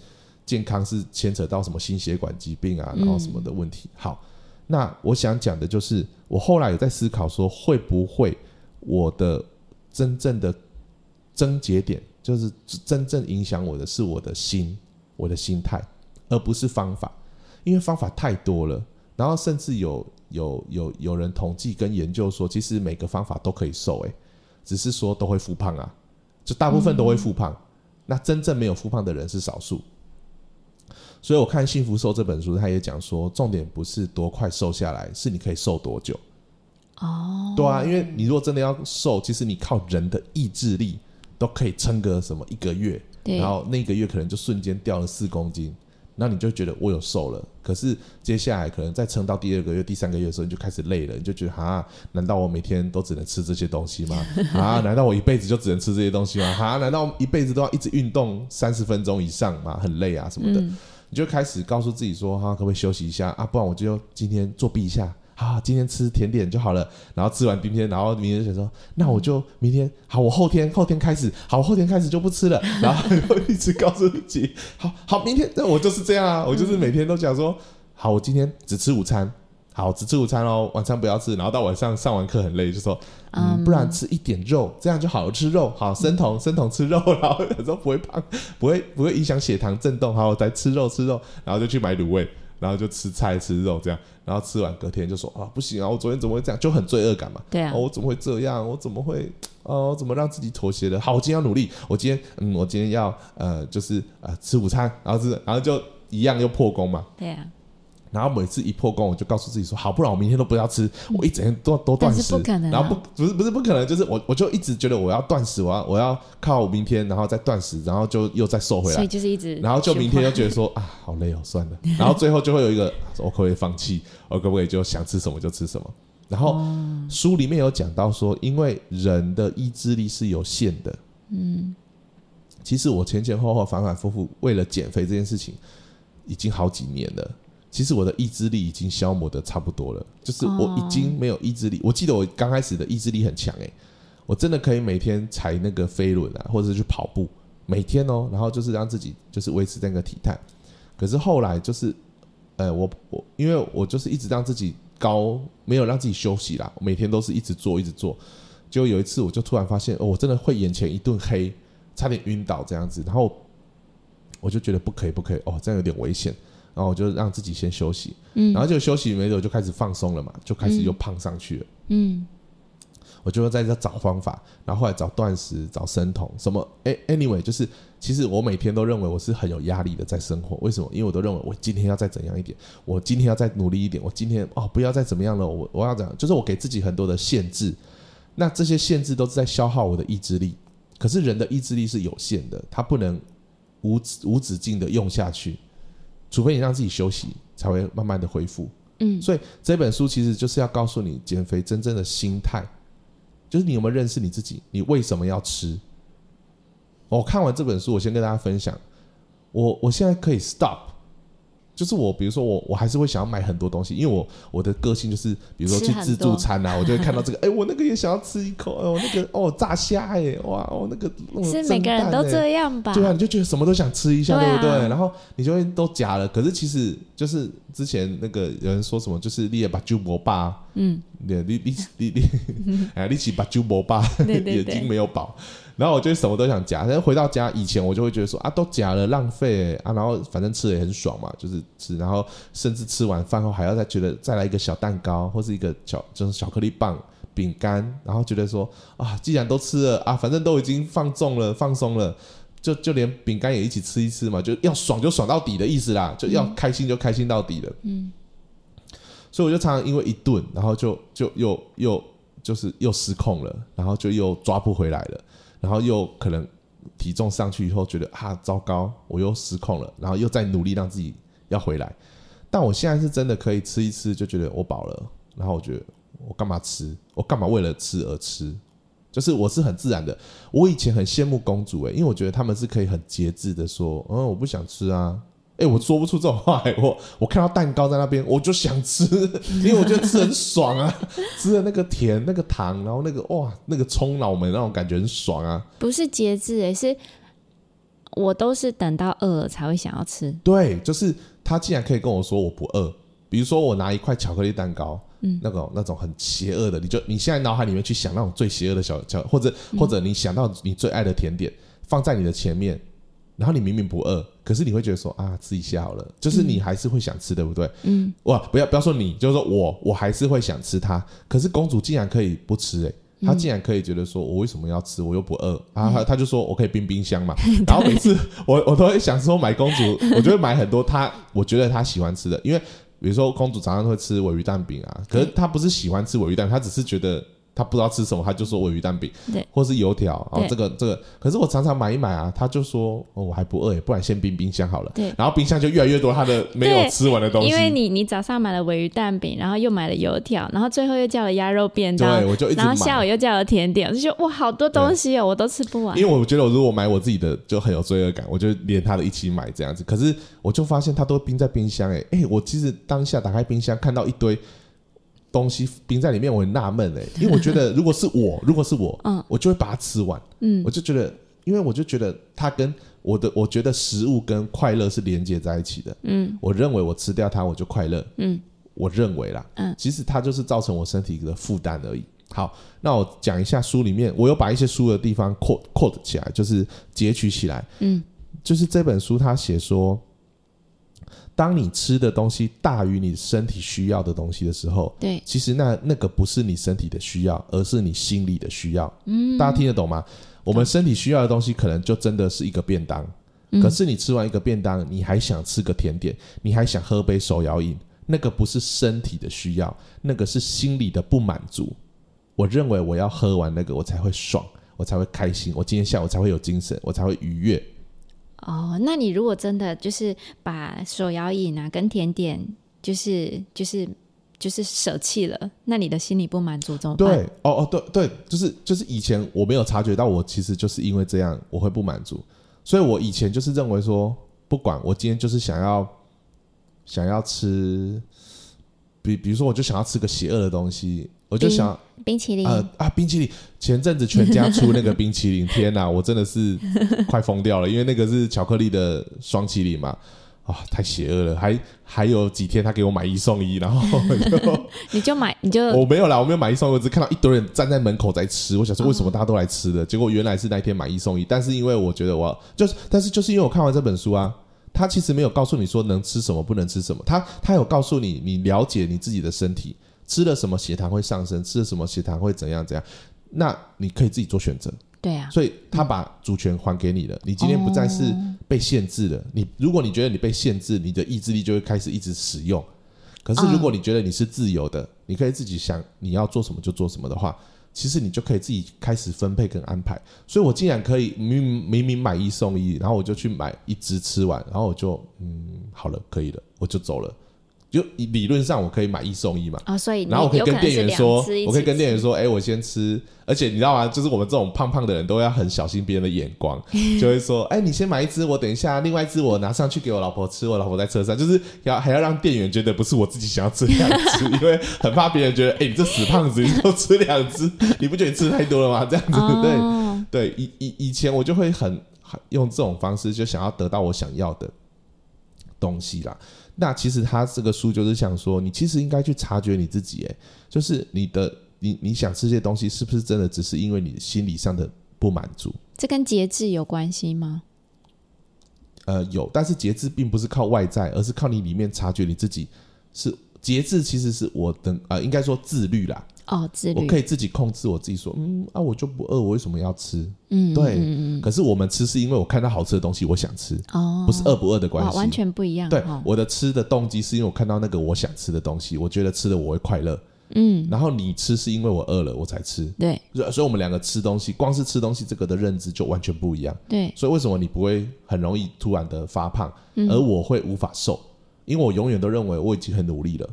健康是牵扯到什么心血管疾病啊，然后什么的问题。好。那我想讲的就是，我后来有在思考说，会不会我的真正的症结点，就是真正影响我的是我的心，我的心态，而不是方法，因为方法太多了。然后甚至有有有有人统计跟研究说，其实每个方法都可以瘦，诶，只是说都会复胖啊，就大部分都会复胖。那真正没有复胖的人是少数。所以我看《幸福瘦》这本书，他也讲说，重点不是多快瘦下来，是你可以瘦多久。哦，对啊，因为你如果真的要瘦，其实你靠人的意志力都可以撑个什么一个月，然后那个月可能就瞬间掉了四公斤，那你就觉得我有瘦了。可是接下来可能再撑到第二个月、第三个月的时候，你就开始累了，你就觉得啊，难道我每天都只能吃这些东西吗？啊，难道我一辈子就只能吃这些东西吗？啊，难道一辈子都要一直运动三十分钟以上吗？很累啊什么的。嗯你就开始告诉自己说，哈、可不可以休息一下啊？不然我就今天作弊一下，啊，今天吃甜点就好了。然后吃完今天，然后明天想说，那我就明天好，我后天后天开始，好，我后天开始就不吃了。然后又一直告诉自己，好好，明天那我就是这样啊，我就是每天都想说，好，我今天只吃午餐。好，只吃午餐哦，晚餐不要吃。然后到晚上上完课很累，就说，嗯，不然吃一点肉，这样就好了。吃肉，好，生酮，生酮吃肉，然后有时候不会胖，不会不会影响血糖震动。好，我再吃肉吃肉，然后就去买卤味，然后就吃菜吃肉这样。然后吃完隔天就说啊，不行啊，我昨天怎么会这样？就很罪恶感嘛。对啊哦，我怎么会这样？我怎么会？哦，我怎么让自己妥协的？好，我今天要努力。我今天，嗯，我今天要呃，就是呃，吃午餐，然后是，然后就一样又破功嘛。对啊，然后每次一破功，我就告诉自己说：好，不然我明天都不要吃，我一整天都都断食。不可能啊然后不不是不是不可能，就是我我就一直觉得我要断食，我要我要靠明天，然后再断食，然后就又再瘦回来所以。就是一直，然后就明天又觉得说 啊，好累哦，算了。然后最后就会有一个，我可不可以放弃？我可不可以就想吃什么就吃什么？然后书里面有讲到说，因为人的意志力是有限的。嗯，其实我前前后后反反复复为了减肥这件事情，已经好几年了。其实我的意志力已经消磨的差不多了，就是我已经没有意志力。我记得我刚开始的意志力很强诶、我真的可以每天踩那个飞轮啊，或者是去跑步，每天哦，然后就是让自己就是维持那个体态。可是后来就是，呃，我我因为我就是一直让自己高，没有让自己休息啦，我每天都是一直做一直做。结果有一次我就突然发现，哦，我真的会眼前一顿黑，差点晕倒这样子，然后我就觉得不可以不可以，哦，这样有点危险。然后我就让自己先休息，嗯然后就休息没多久就开始放松了嘛，就开始又胖上去了。嗯我就在这找方法，然后后来找断食、找生酮，什么哎，anyway，就是其实我每天都认为我是很有压力的在生活。为什么？因为我都认为我今天要再怎样一点，我今天要再努力一点，我今天哦不要再怎么样了，我我要怎样，就是我给自己很多的限制。那这些限制都是在消耗我的意志力。可是人的意志力是有限的，他不能无止无止境的用下去，除非你让自己休息，才会慢慢的恢复。嗯，所以这本书其实就是要告诉你减肥真正的心态，就是你有没有认识你自己，你为什么要吃？我看完这本书，我先跟大家分享，我我现在可以 stop，就是我比如说我我还是会想要买很多东西，因为我我的个性就是比如说去自助餐啊，我就会看到这个，哎、我那个也想要吃一口，哎，我那个 哦炸虾哎，哇哦那个、哦是每个人都这样吧？对啊，你就觉得什么都想吃一下，对不对？然后你就会都夹了。可是其实就是之前那个有人说什么，就是你也把猪博霸，嗯，你你你你你，哎，你起把猪博霸，眼睛没有饱。然后我就什么都想夹，但是回到家以前我就会觉得说啊，都夹了浪费啊，然后反正吃的也很爽嘛，就是吃，然后甚至吃完饭后还要再觉得再来一个小蛋糕或是一个小就是巧克力棒。饼干，然后觉得说啊，既然都吃了啊，反正都已经放纵了、放松了，就就连饼干也一起吃一吃嘛，就要爽就爽到底的意思啦，就要开心就开心到底了。嗯，所以我就常常因为一顿，然后就就又又就是又失控了，然后就又抓不回来了，然后又可能体重上去以后觉得啊糟糕，我又失控了，然后又在努力让自己要回来。但我现在是真的可以吃一吃就觉得我饱了，然后我觉得我干嘛吃？我干嘛为了吃而吃？就是我是很自然的。我以前很羡慕公主诶、因为我觉得他们是可以很节制的说，嗯，我不想吃啊。哎、我说不出这种话、欸。我我看到蛋糕在那边，我就想吃，因为我觉得吃很爽啊，吃的那个甜、那个糖，然后那个哇，那个冲脑门那种感觉很爽啊。不是节制，哎，是我都是等到饿了才会想要吃。对，就是他竟然可以跟我说我不饿，比如说我拿一块巧克力蛋糕，嗯，那种那种很邪恶的，你就你现在脑海里面去想那种最邪恶的小巧，或者或者你想到你最爱的甜点放在你的前面，然后你明明不饿，可是你会觉得说啊吃一下好了，就是你还是会想吃，对不对？嗯，哇，不要不要说你，就是说我我还是会想吃它，可是公主竟然可以不吃、欸，她竟然可以觉得说，我为什么要吃？我又不饿啊！她她就说我可以冰冰箱嘛。然后每次 我我都会想说买公主，我就会买很多她我觉得她喜欢吃的，因为比如说公主早上会吃尾鱼蛋饼啊，可是她不是喜欢吃尾鱼蛋饼，她只是觉得她不知道吃什么，他就说我鱼蛋饼，对，或是油条，哦对，这个这个，可是我常常买一买啊，他就说哦我还不饿耶，不然先冰冰箱好了。对然后冰箱就越来越多他的没有吃完的东西，因为你你早上买了尾鱼蛋饼，然后又买了油条，然后最后又叫了鸭肉便当对，，我就一直然后。下午又叫了甜点，我就觉得哇，好多东西哦，我都吃不完因。为我觉得我如果买我自己的就很有罪恶感，我就连他的一起买这样子。可是我就发现他都冰在冰箱、哎，哎、我其实当下打开冰箱看到一堆东西冰在里面，我很纳闷哎，因为我觉得如果是我，如果是我，嗯。我就会把它吃完，嗯。我就觉得，因为我就觉得它跟我的，我觉得食物跟快乐是连接在一起的，嗯。我认为我吃掉它我就快乐，嗯。我认为啦，嗯。其实它就是造成我身体的负担而已。好，那我讲一下书里面，我有把一些书的地方 quote quote 起来，就是截取起来。嗯。就是这本书他写说，当你吃的东西大于你身体需要的东西的时候，对，其实那那个不是你身体的需要，而是你心理的需要。嗯，大家听得懂吗？我们身体需要的东西，可能就真的是一个便当。嗯可是你吃完一个便当，你还想吃个甜点，你还想喝杯手摇饮，那个不是身体的需要，那个是心理的不满足。我认为我要喝完那个，我才会爽，我才会开心，我今天下午才会有精神，我才会愉悦。哦，那你如果真的就是把手摇饮啊跟甜点，就是就是就是舍弃了，那你的心里不满足怎么办？对，哦哦，对对，就是就是以前我没有察觉到，我其实就是因为这样我会不满足，所以我以前就是认为说，不管我今天就是想要想要吃，比比如说我就想要吃个邪恶的东西，我就想冰淇淋，呃啊冰淇淋，前阵子全家出那个冰淇淋，天哪，我真的是快疯掉了，因为那个是巧克力的双淇淋嘛。啊，太邪恶了！还还有几天他给我买一送一，然后就 你就买，你就我没有啦，我没有买一送一，我只看到一堆人站在门口在吃。我想说，为什么大家都来吃的？结果原来是那一天买一送一。但是因为我觉得我就是，但是就是因为我看完这本书啊，他其实没有告诉你说能吃什么，不能吃什么。他他有告诉你，你了解你自己的身体，吃了什么血糖会上升，吃了什么血糖会怎样怎样。那你可以自己做选择。对啊，所以他把主权还给你了，你今天不再是被限制了。你如果你觉得你被限制，你的意志力就会开始一直使用。可是如果你觉得你是自由的，你可以自己想你要做什么就做什么的话，其实你就可以自己开始分配跟安排。所以我竟然可以明明明明买一送一，然后我就去买一只吃完，然后我就嗯好了，可以了，我就走了。就理论上我可以买一送一嘛，哦，所以然后我可以跟店员说我可以跟店员说，哎、我先吃。而且你知道吗？就是我们这种胖胖的人都要很小心别人的眼光，就会说，哎、你先买一只，我等一下另外一只我拿上去给我老婆吃，我老婆在车上，就是要还要让店员觉得不是我自己想要吃两只，因为很怕别人觉得，哎、你这死胖子，你都吃两只，你不觉得你吃太多了吗？这样子，对哦，对，以以以前我就会很很用这种方式，就想要得到我想要的东西啦。那其实他这个书就是想说，你其实应该去察觉你自己，哎，就是你的你你想吃这些东西，是不是真的只是因为你心理上的不满足？这跟节制有关系吗？呃，有，但是节制并不是靠外在，而是靠你里面察觉你自己是节制，其实是我的呃，应该说自律啦。哦，自律，我可以自己控制我自己，说，嗯啊，我就不饿，我为什么要吃？嗯，对可是我们吃是因为我看到好吃的东西，我想吃，哦，不是饿不饿的关，系。完全不一样，对哦，我的吃的动机是因为我看到那个我想吃的东西，我觉得吃了我会快乐，嗯，然后你吃是因为我饿了我才吃，对所以所以我们两个吃东西，光是吃东西这个的认知就完全不一样。对，所以为什么你不会很容易突然的发胖，嗯而我会无法瘦？因为我永远都认为我已经很努力了，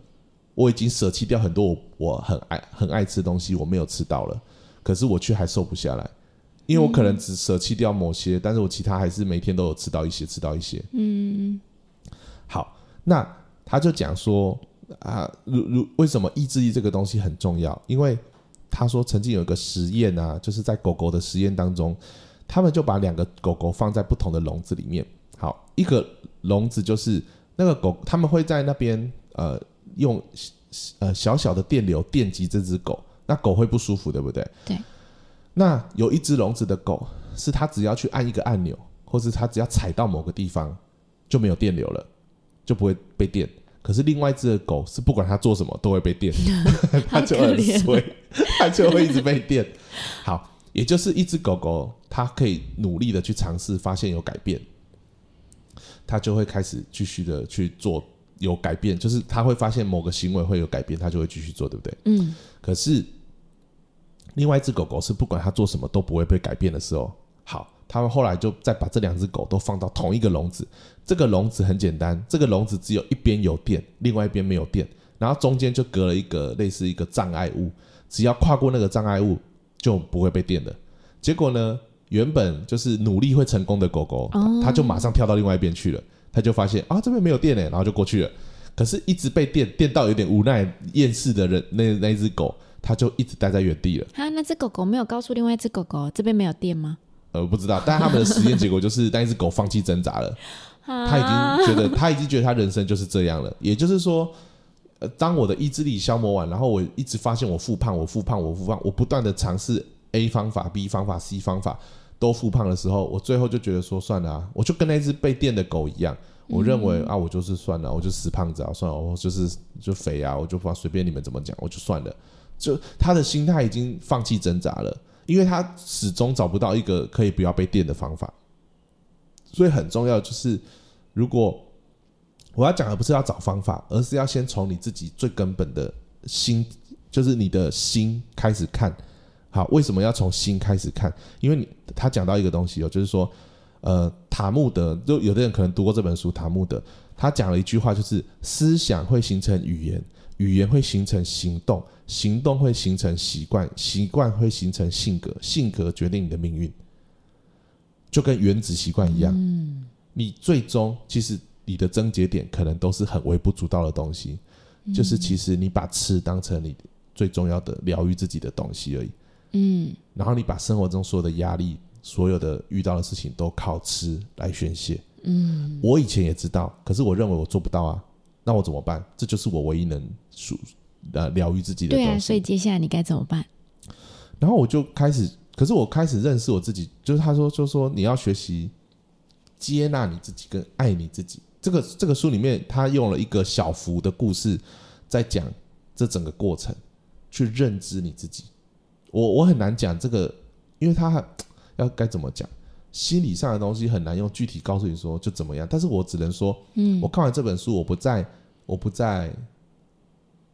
我已经舍弃掉很多我我很爱很爱吃的东西，我没有吃到了，可是我却还瘦不下来，因为我可能只舍弃掉某些，但是我其他还是每天都有吃到一些，吃到一些。嗯好，那他就讲说啊，如如为什么意志力这个东西很重要？因为他说曾经有一个实验啊，就是在狗狗的实验当中，他们就把两个狗狗放在不同的笼子里面。好，一个笼子就是那个狗，他们会在那边呃用呃小小的电流电击这只狗，那狗会不舒服，对不对？对。那有一只笼子的狗，是它只要去按一个按钮，或是它只要踩到某个地方就没有电流了，就不会被电。可是另外一只的狗是不管它做什么都会被电，它就很好可怜衰，它就会一直被电。好，也就是一只狗狗，它可以努力的去尝试，发现有改变，它就会开始继续的去做有改变，就是它会发现某个行为会有改变，它就会继续做，对不对？嗯可是另外一只狗狗是不管它做什么都不会被改变的时候，好，他们后来就再把这两只狗都放到同一个笼子。这个笼子很简单，这个笼子只有一边有电，另外一边没有电，然后中间就隔了一个类似一个障碍物，只要跨过那个障碍物就不会被电的。结果呢，原本就是努力会成功的狗狗，哦它就马上跳到另外一边去了，它就发现啊这边没有电呢，然后就过去了。可是，一直被电电到有点无奈、厌世的人，那那一只狗，它就一直待在原地了。哈，那只狗狗没有告诉另外一只狗狗这边没有电吗？呃，不知道，但他们的实验结果就是那一只狗放弃挣扎了，他已经觉得，他已经觉得他人生就是这样了。也就是说，呃，当我的意志力消磨完，然后我一直发现我复胖，我复胖，我复胖，我不断的尝试 A 方法、B 方法、C 方法都复胖的时候，我最后就觉得说，算了啊，我就跟那只被电的狗一样。我认为啊，我就是算了，我就死胖子啊，算了，我就是就肥啊，我就把随便你们怎么讲，我就算了。就他的心态已经放弃挣扎了，因为他始终找不到一个可以不要被电的方法。所以很重要就是，如果我要讲的不是要找方法，而是要先从你自己最根本的心，就是你的心开始看。好，为什么要从心开始看？因为你他讲到一个东西哦，就是说，呃，塔木德，就有的人可能读过这本书，塔木德他讲了一句话，就是思想会形成语言，语言会形成行动，行动会形成习惯，习惯会形成性格，性格决定你的命运，就跟原子习惯一样。嗯你最终其实你的症结点可能都是很微不足道的东西，就是其实你把吃当成你最重要的疗愈自己的东西而已。嗯然后你把生活中所有的压力、所有的遇到的事情都靠吃来宣泄。嗯我以前也知道，可是我认为我做不到啊，那我怎么办？这就是我唯一能属呃疗愈自己的对啊，所以接下来你该怎么办？然后我就开始，可是我开始认识我自己，就是他说，就说你要学习接纳你自己跟爱你自己。这个这个书里面，他用了一个小幅的故事，在讲这整个过程，去认知你自己。我我很难讲这个，因为他 要该怎么讲，心理上的东西很难用具体告诉你说就怎么样。但是我只能说，嗯我看完这本书，我不再我不再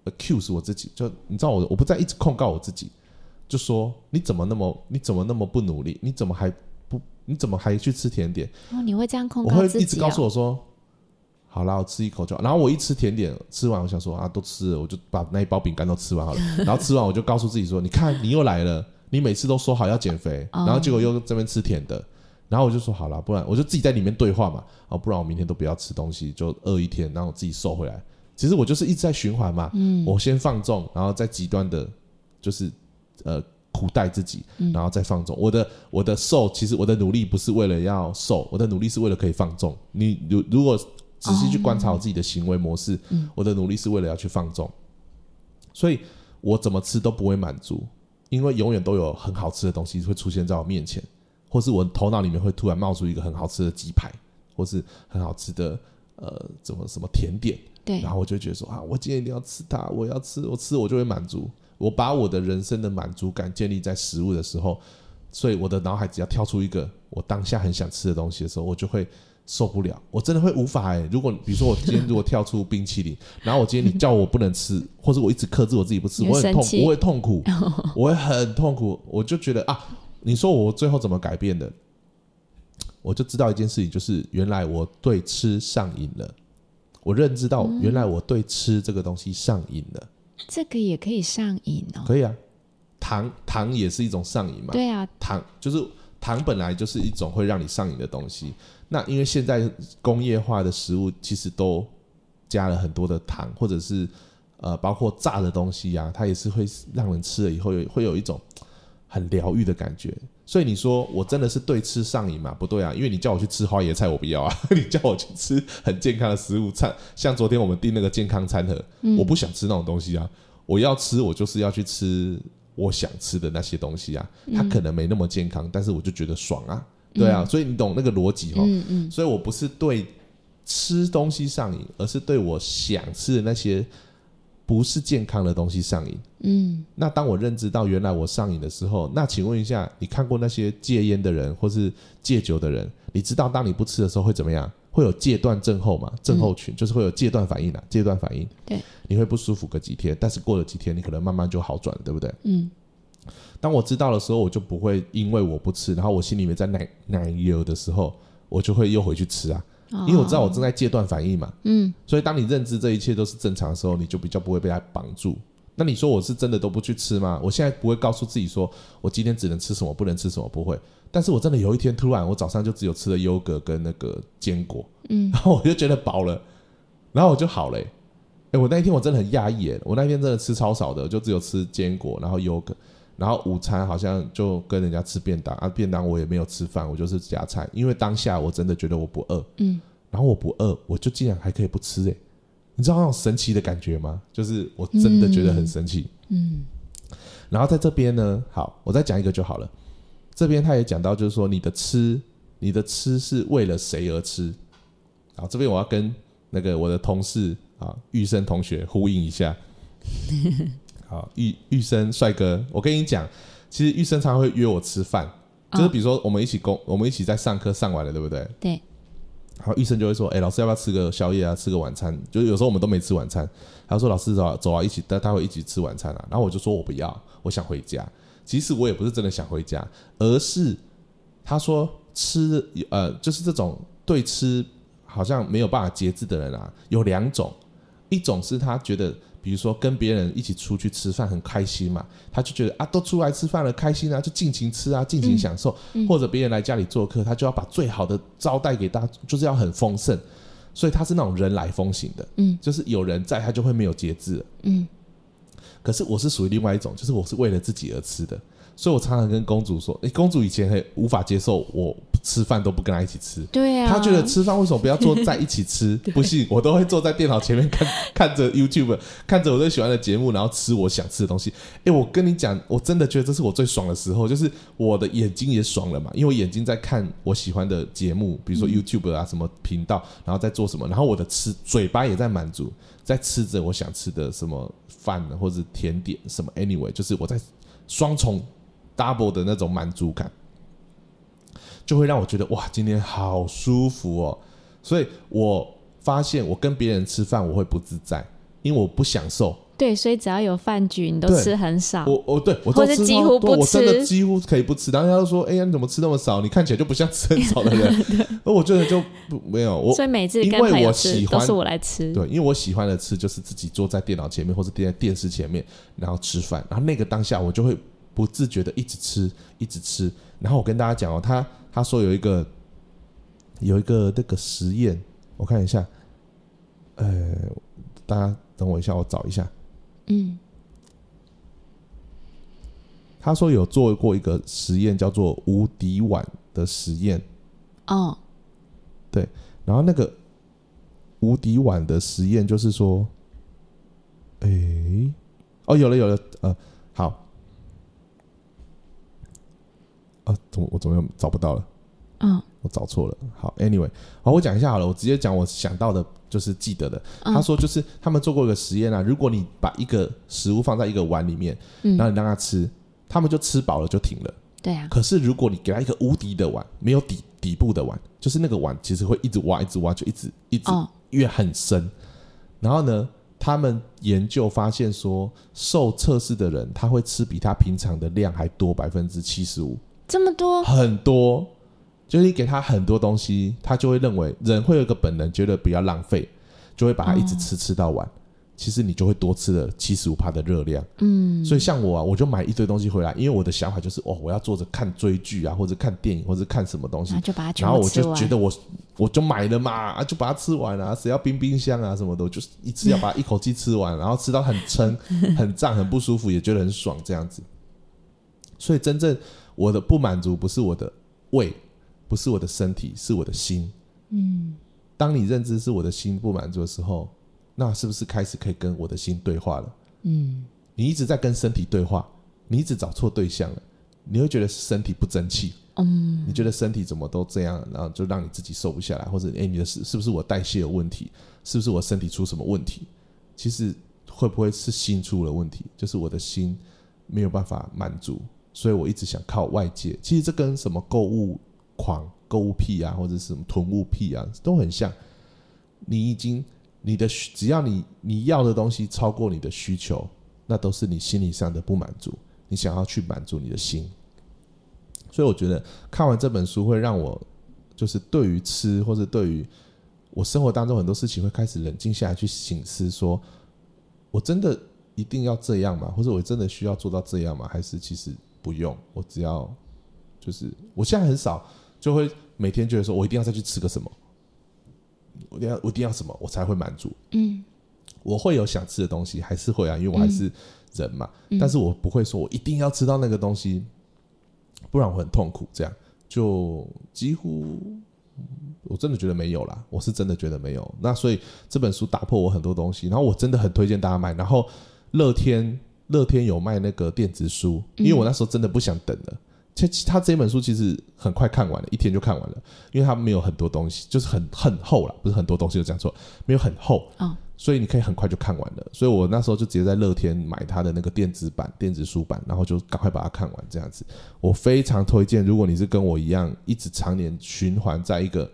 accuse 我自己，就你知道我我不再一直控告我自己，就说你怎么那么你怎么那么不努力，你怎么还不你怎么还去吃甜点？哦，你会这样控我告自己会一直告诉哦？我说，好啦，我吃一口就好。然后我一吃甜点，吃完我想说啊，都吃了，我就把那一包饼干都吃完好了。然后吃完我就告诉自己说，你看你又来了，你每次都说好要减肥，哦然后结果又这边吃甜的。然后我就说好了，不然我就自己在里面对话嘛，哦，不然我明天都不要吃东西，就饿一天，然后我自己瘦回来。其实我就是一直在循环嘛，嗯我先放纵，然后再极端的，就是呃苦待自己，嗯然后再放纵。我的我的瘦，其实我的努力不是为了要瘦，我的努力是为了可以放纵。你如如果仔细去观察我自己的行为模式，嗯我的努力是为了要去放纵，所以我怎么吃都不会满足，因为永远都有很好吃的东西会出现在我面前，或是我头脑里面会突然冒出一个很好吃的鸡排，或是很好吃的呃怎么什么甜点。对然后我就觉得说啊，我今天一定要吃它，我要吃，我吃我就会满足。我把我的人生的满足感建立在食物的时候，所以我的脑海只要跳出一个我当下很想吃的东西的时候，我就会受不了，我真的会无法哎、如果比如说我今天如果跳出冰淇淋，然后我今天你叫我不能吃，或者我一直克制我自己不吃，我会很痛，我会痛苦，我会很痛苦，我就觉得啊，你说我最后怎么改变的？我就知道一件事情，就是原来我对吃上瘾了。我认知到原来我对吃这个东西上瘾了。这个也可以上瘾哦。可以啊，糖糖也是一种上瘾嘛。对啊，糖就是糖本来就是一种会让你上瘾的东西。那因为现在工业化的食物其实都加了很多的糖，或者是呃包括炸的东西啊，它也是会让人吃了以后有会有一种很疗愈的感觉。所以你说我真的是对吃上瘾吗？不对啊，因为你叫我去吃花椰菜，我不要啊；你叫我去吃很健康的食物餐，像昨天我们订那个健康餐盒，我不想吃那种东西啊。我要吃，我就是要去吃我想吃的那些东西啊。它可能没那么健康，但是我就觉得爽啊，对啊。所以你懂那个逻辑哈？嗯嗯，所以我不是对吃东西上瘾，而是对我想吃的那些不是健康的东西上瘾。嗯，那当我认知到原来我上瘾的时候，那请问一下，你看过那些戒烟的人或是戒酒的人，你知道当你不吃的时候会怎么样？会有戒断症候嘛？症候群、就是会有戒断反应啊，戒断反应。对，你会不舒服个几天，但是过了几天，你可能慢慢就好转了，对不对？嗯。当我知道的时候，我就不会因为我不吃，然后我心里面在奶奶油的时候，我就会又回去吃啊，因为我知道我正在戒断反应嘛。嗯，所以当你认知这一切都是正常的时候，你就比较不会被它绑住。那你说我是真的都不去吃吗？我现在不会告诉自己说我今天只能吃什么，不能吃什么，不会。但是我真的有一天突然，我早上就只有吃了优格跟那个坚果，嗯，然后我就觉得饱了，然后我就好了、欸。哎、我那一天我真的很压抑，哎，我那一天真的吃超少的，就只有吃坚果，然后优格，然后午餐好像就跟人家吃便当啊，便当我也没有吃饭，我就是夹菜，因为当下我真的觉得我不饿，嗯，然后我不饿，我就竟然还可以不吃、欸，你知道那种神奇的感觉吗？就是我真的觉得很神奇。嗯，然后在这边呢，好，我再讲一个就好了。这边他也讲到，就是说你的吃，你的吃是为了谁而吃？好，这边我要跟那个我的同事啊，玉生同学呼应一下。好，玉玉生帅哥，我跟你讲，其实玉生常常会约我吃饭，就是比如说我们一起工，我们一起在上课上完了，对不对？对。然后玉生就会说：“哎、老师要不要吃个宵夜啊？吃个晚餐？就是有时候我们都没吃晚餐。”他说：“老师走啊，走啊，一起，但他会一起吃晚餐啊。”然后我就说：“我不要，我想回家。”其实我也不是真的想回家，而是他说吃呃，就是这种对吃好像没有办法节制的人啊，有两种，一种是他觉得。比如说跟别人一起出去吃饭很开心嘛，他就觉得啊，都出来吃饭了，开心啊，就尽情吃啊，尽情享受。或者别人来家里做客，他就要把最好的招待给大家，就是要很丰盛。所以他是那种人来疯型的，嗯，就是有人在，他就会没有节制。嗯。可是我是属于另外一种，就是我是为了自己而吃的，所以我常常跟公主说，诶，公主以前很无法接受我吃饭都不跟她一起吃，对啊，她觉得吃饭为什么不要坐在一起吃？不信，我都会坐在电脑前面看 看着 YouTube，看着我最喜欢的节目，然后吃我想吃的东西。哎，我跟你讲，我真的觉得这是我最爽的时候，就是我的眼睛也爽了嘛，因为我眼睛在看我喜欢的节目，比如说 YouTube 啊什么频道，然后在做什么，然后我的吃嘴巴也在满足，在吃着我想吃的什么饭或者甜点什么，anyway，就是我在双重 double 的那种满足感。就会让我觉得哇，今天好舒服哦。所以我发现我跟别人吃饭我会不自在，因为我不享受。对，所以只要有饭局，你都吃很少。我我对我都吃几乎不多我真的吃几乎可以不吃。然后他就说：“哎呀，你怎么吃那么少？你看起来就不像吃很少的人。”而我觉得就不没有我所以每次因为跟我喜欢吃都是我来吃。对，因为我喜欢的吃就是自己坐在电脑前面或者电电视前面，然后吃饭，然后那个当下我就会不自觉的一直吃，一直吃。然后我跟大家讲哦，他他说有一个有一个那个实验，我看一下，呃，大家等我一下，我找一下。嗯他说有做过一个实验，叫做无敌碗的实验。哦，对然后那个无敌碗的实验就是说，哎，哦，有了有了，呃，好，啊，怎么我怎么又找不到了？嗯我找错了。好，anyway，好，我讲一下好了，我直接讲我想到的，就是记得的。嗯他说，就是他们做过一个实验啊，如果你把一个食物放在一个碗里面，嗯然后你让他吃，他们就吃饱了就停了，对啊，可是如果你给他一个无敌的碗，没有底底部的碗，就是那个碗其实会一直挖，一直挖，就一直一直哦，越很深。然后呢，他们研究发现说，受测试的人他会吃比他平常的量还多百分之七十五，这么多，很多。就是你给他很多东西，他就会认为人会有一个本能，觉得不要浪费，就会把它一直吃吃到完。其实你就会多吃了七十五帕的热量。嗯，所以像我啊，我就买一堆东西回来，因为我的想法就是，哦，我要坐着看追剧啊，或者看电影，或者看什么东西，就把它然后我。就觉得我我就买了嘛，啊，就把它吃完啊，谁要冰冰箱啊什么的，我就是一次要把它一口气吃完，然后吃到很撑、很胀、很不舒服，也觉得很爽这样子。所以真正我的不满足不是我的胃，不是我的身体，是我的心。嗯，当你认知是我的心不满足的时候，那是不是开始可以跟我的心对话了？嗯，你一直在跟身体对话，你一直找错对象了，你会觉得身体不争气，嗯，你觉得身体怎么都这样，然后就让你自己瘦不下来，或者哎、你的是是不是我代谢有问题，是不是我身体出什么问题？其实会不会是心出了问题？就是我的心没有办法满足，所以我一直想靠外界。其实这跟什么购物狂、购物癖啊，或者是什么囤物癖啊，都很像。你已经你的只要你你要的东西超过你的需求，那都是你心理上的不满足，你想要去满足你的心。所以我觉得看完这本书会让我就是对于吃或者对于我生活当中很多事情会开始冷静下来去醒思，说我真的一定要这样吗？或者我真的需要做到这样吗？还是其实不用？我只要就是我现在很少就会每天觉得说我一定要再去吃个什么，我一定要我一定要什么我才会满足。嗯，我会有想吃的东西，还是会啊，因为我还是人嘛。嗯但是我不会说我一定要吃到那个东西，不然我很痛苦。这样就几乎，嗯我真的觉得没有啦，我是真的觉得没有。那所以这本书打破我很多东西，然后我真的很推荐大家买。然后乐天乐天有卖那个电子书，因为我那时候真的不想等了。其实他这本书其实很快看完了，一天就看完了，因为它没有很多东西，就是很很厚了，不是很多东西，就讲错，没有很厚，哦，所以你可以很快就看完了。所以我那时候就直接在乐天买它的那个电子版、电子书版，然后就赶快把它看完。这样子，我非常推荐。如果你是跟我一样，一直常年循环在一个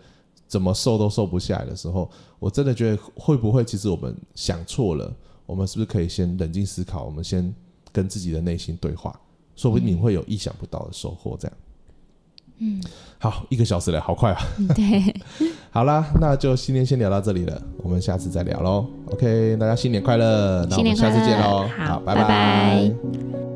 怎么瘦都瘦不下来的时候，我真的觉得会不会其实我们想错了？我们是不是可以先冷静思考？我们先跟自己的内心对话，说不定你会有意想不到的收获。这样，嗯，好，一个小时了，好快啊！对，好啦，那就今天先聊到这里了，我们下次再聊喽。OK，大家新年快乐，那我们下次见喽。好拜拜拜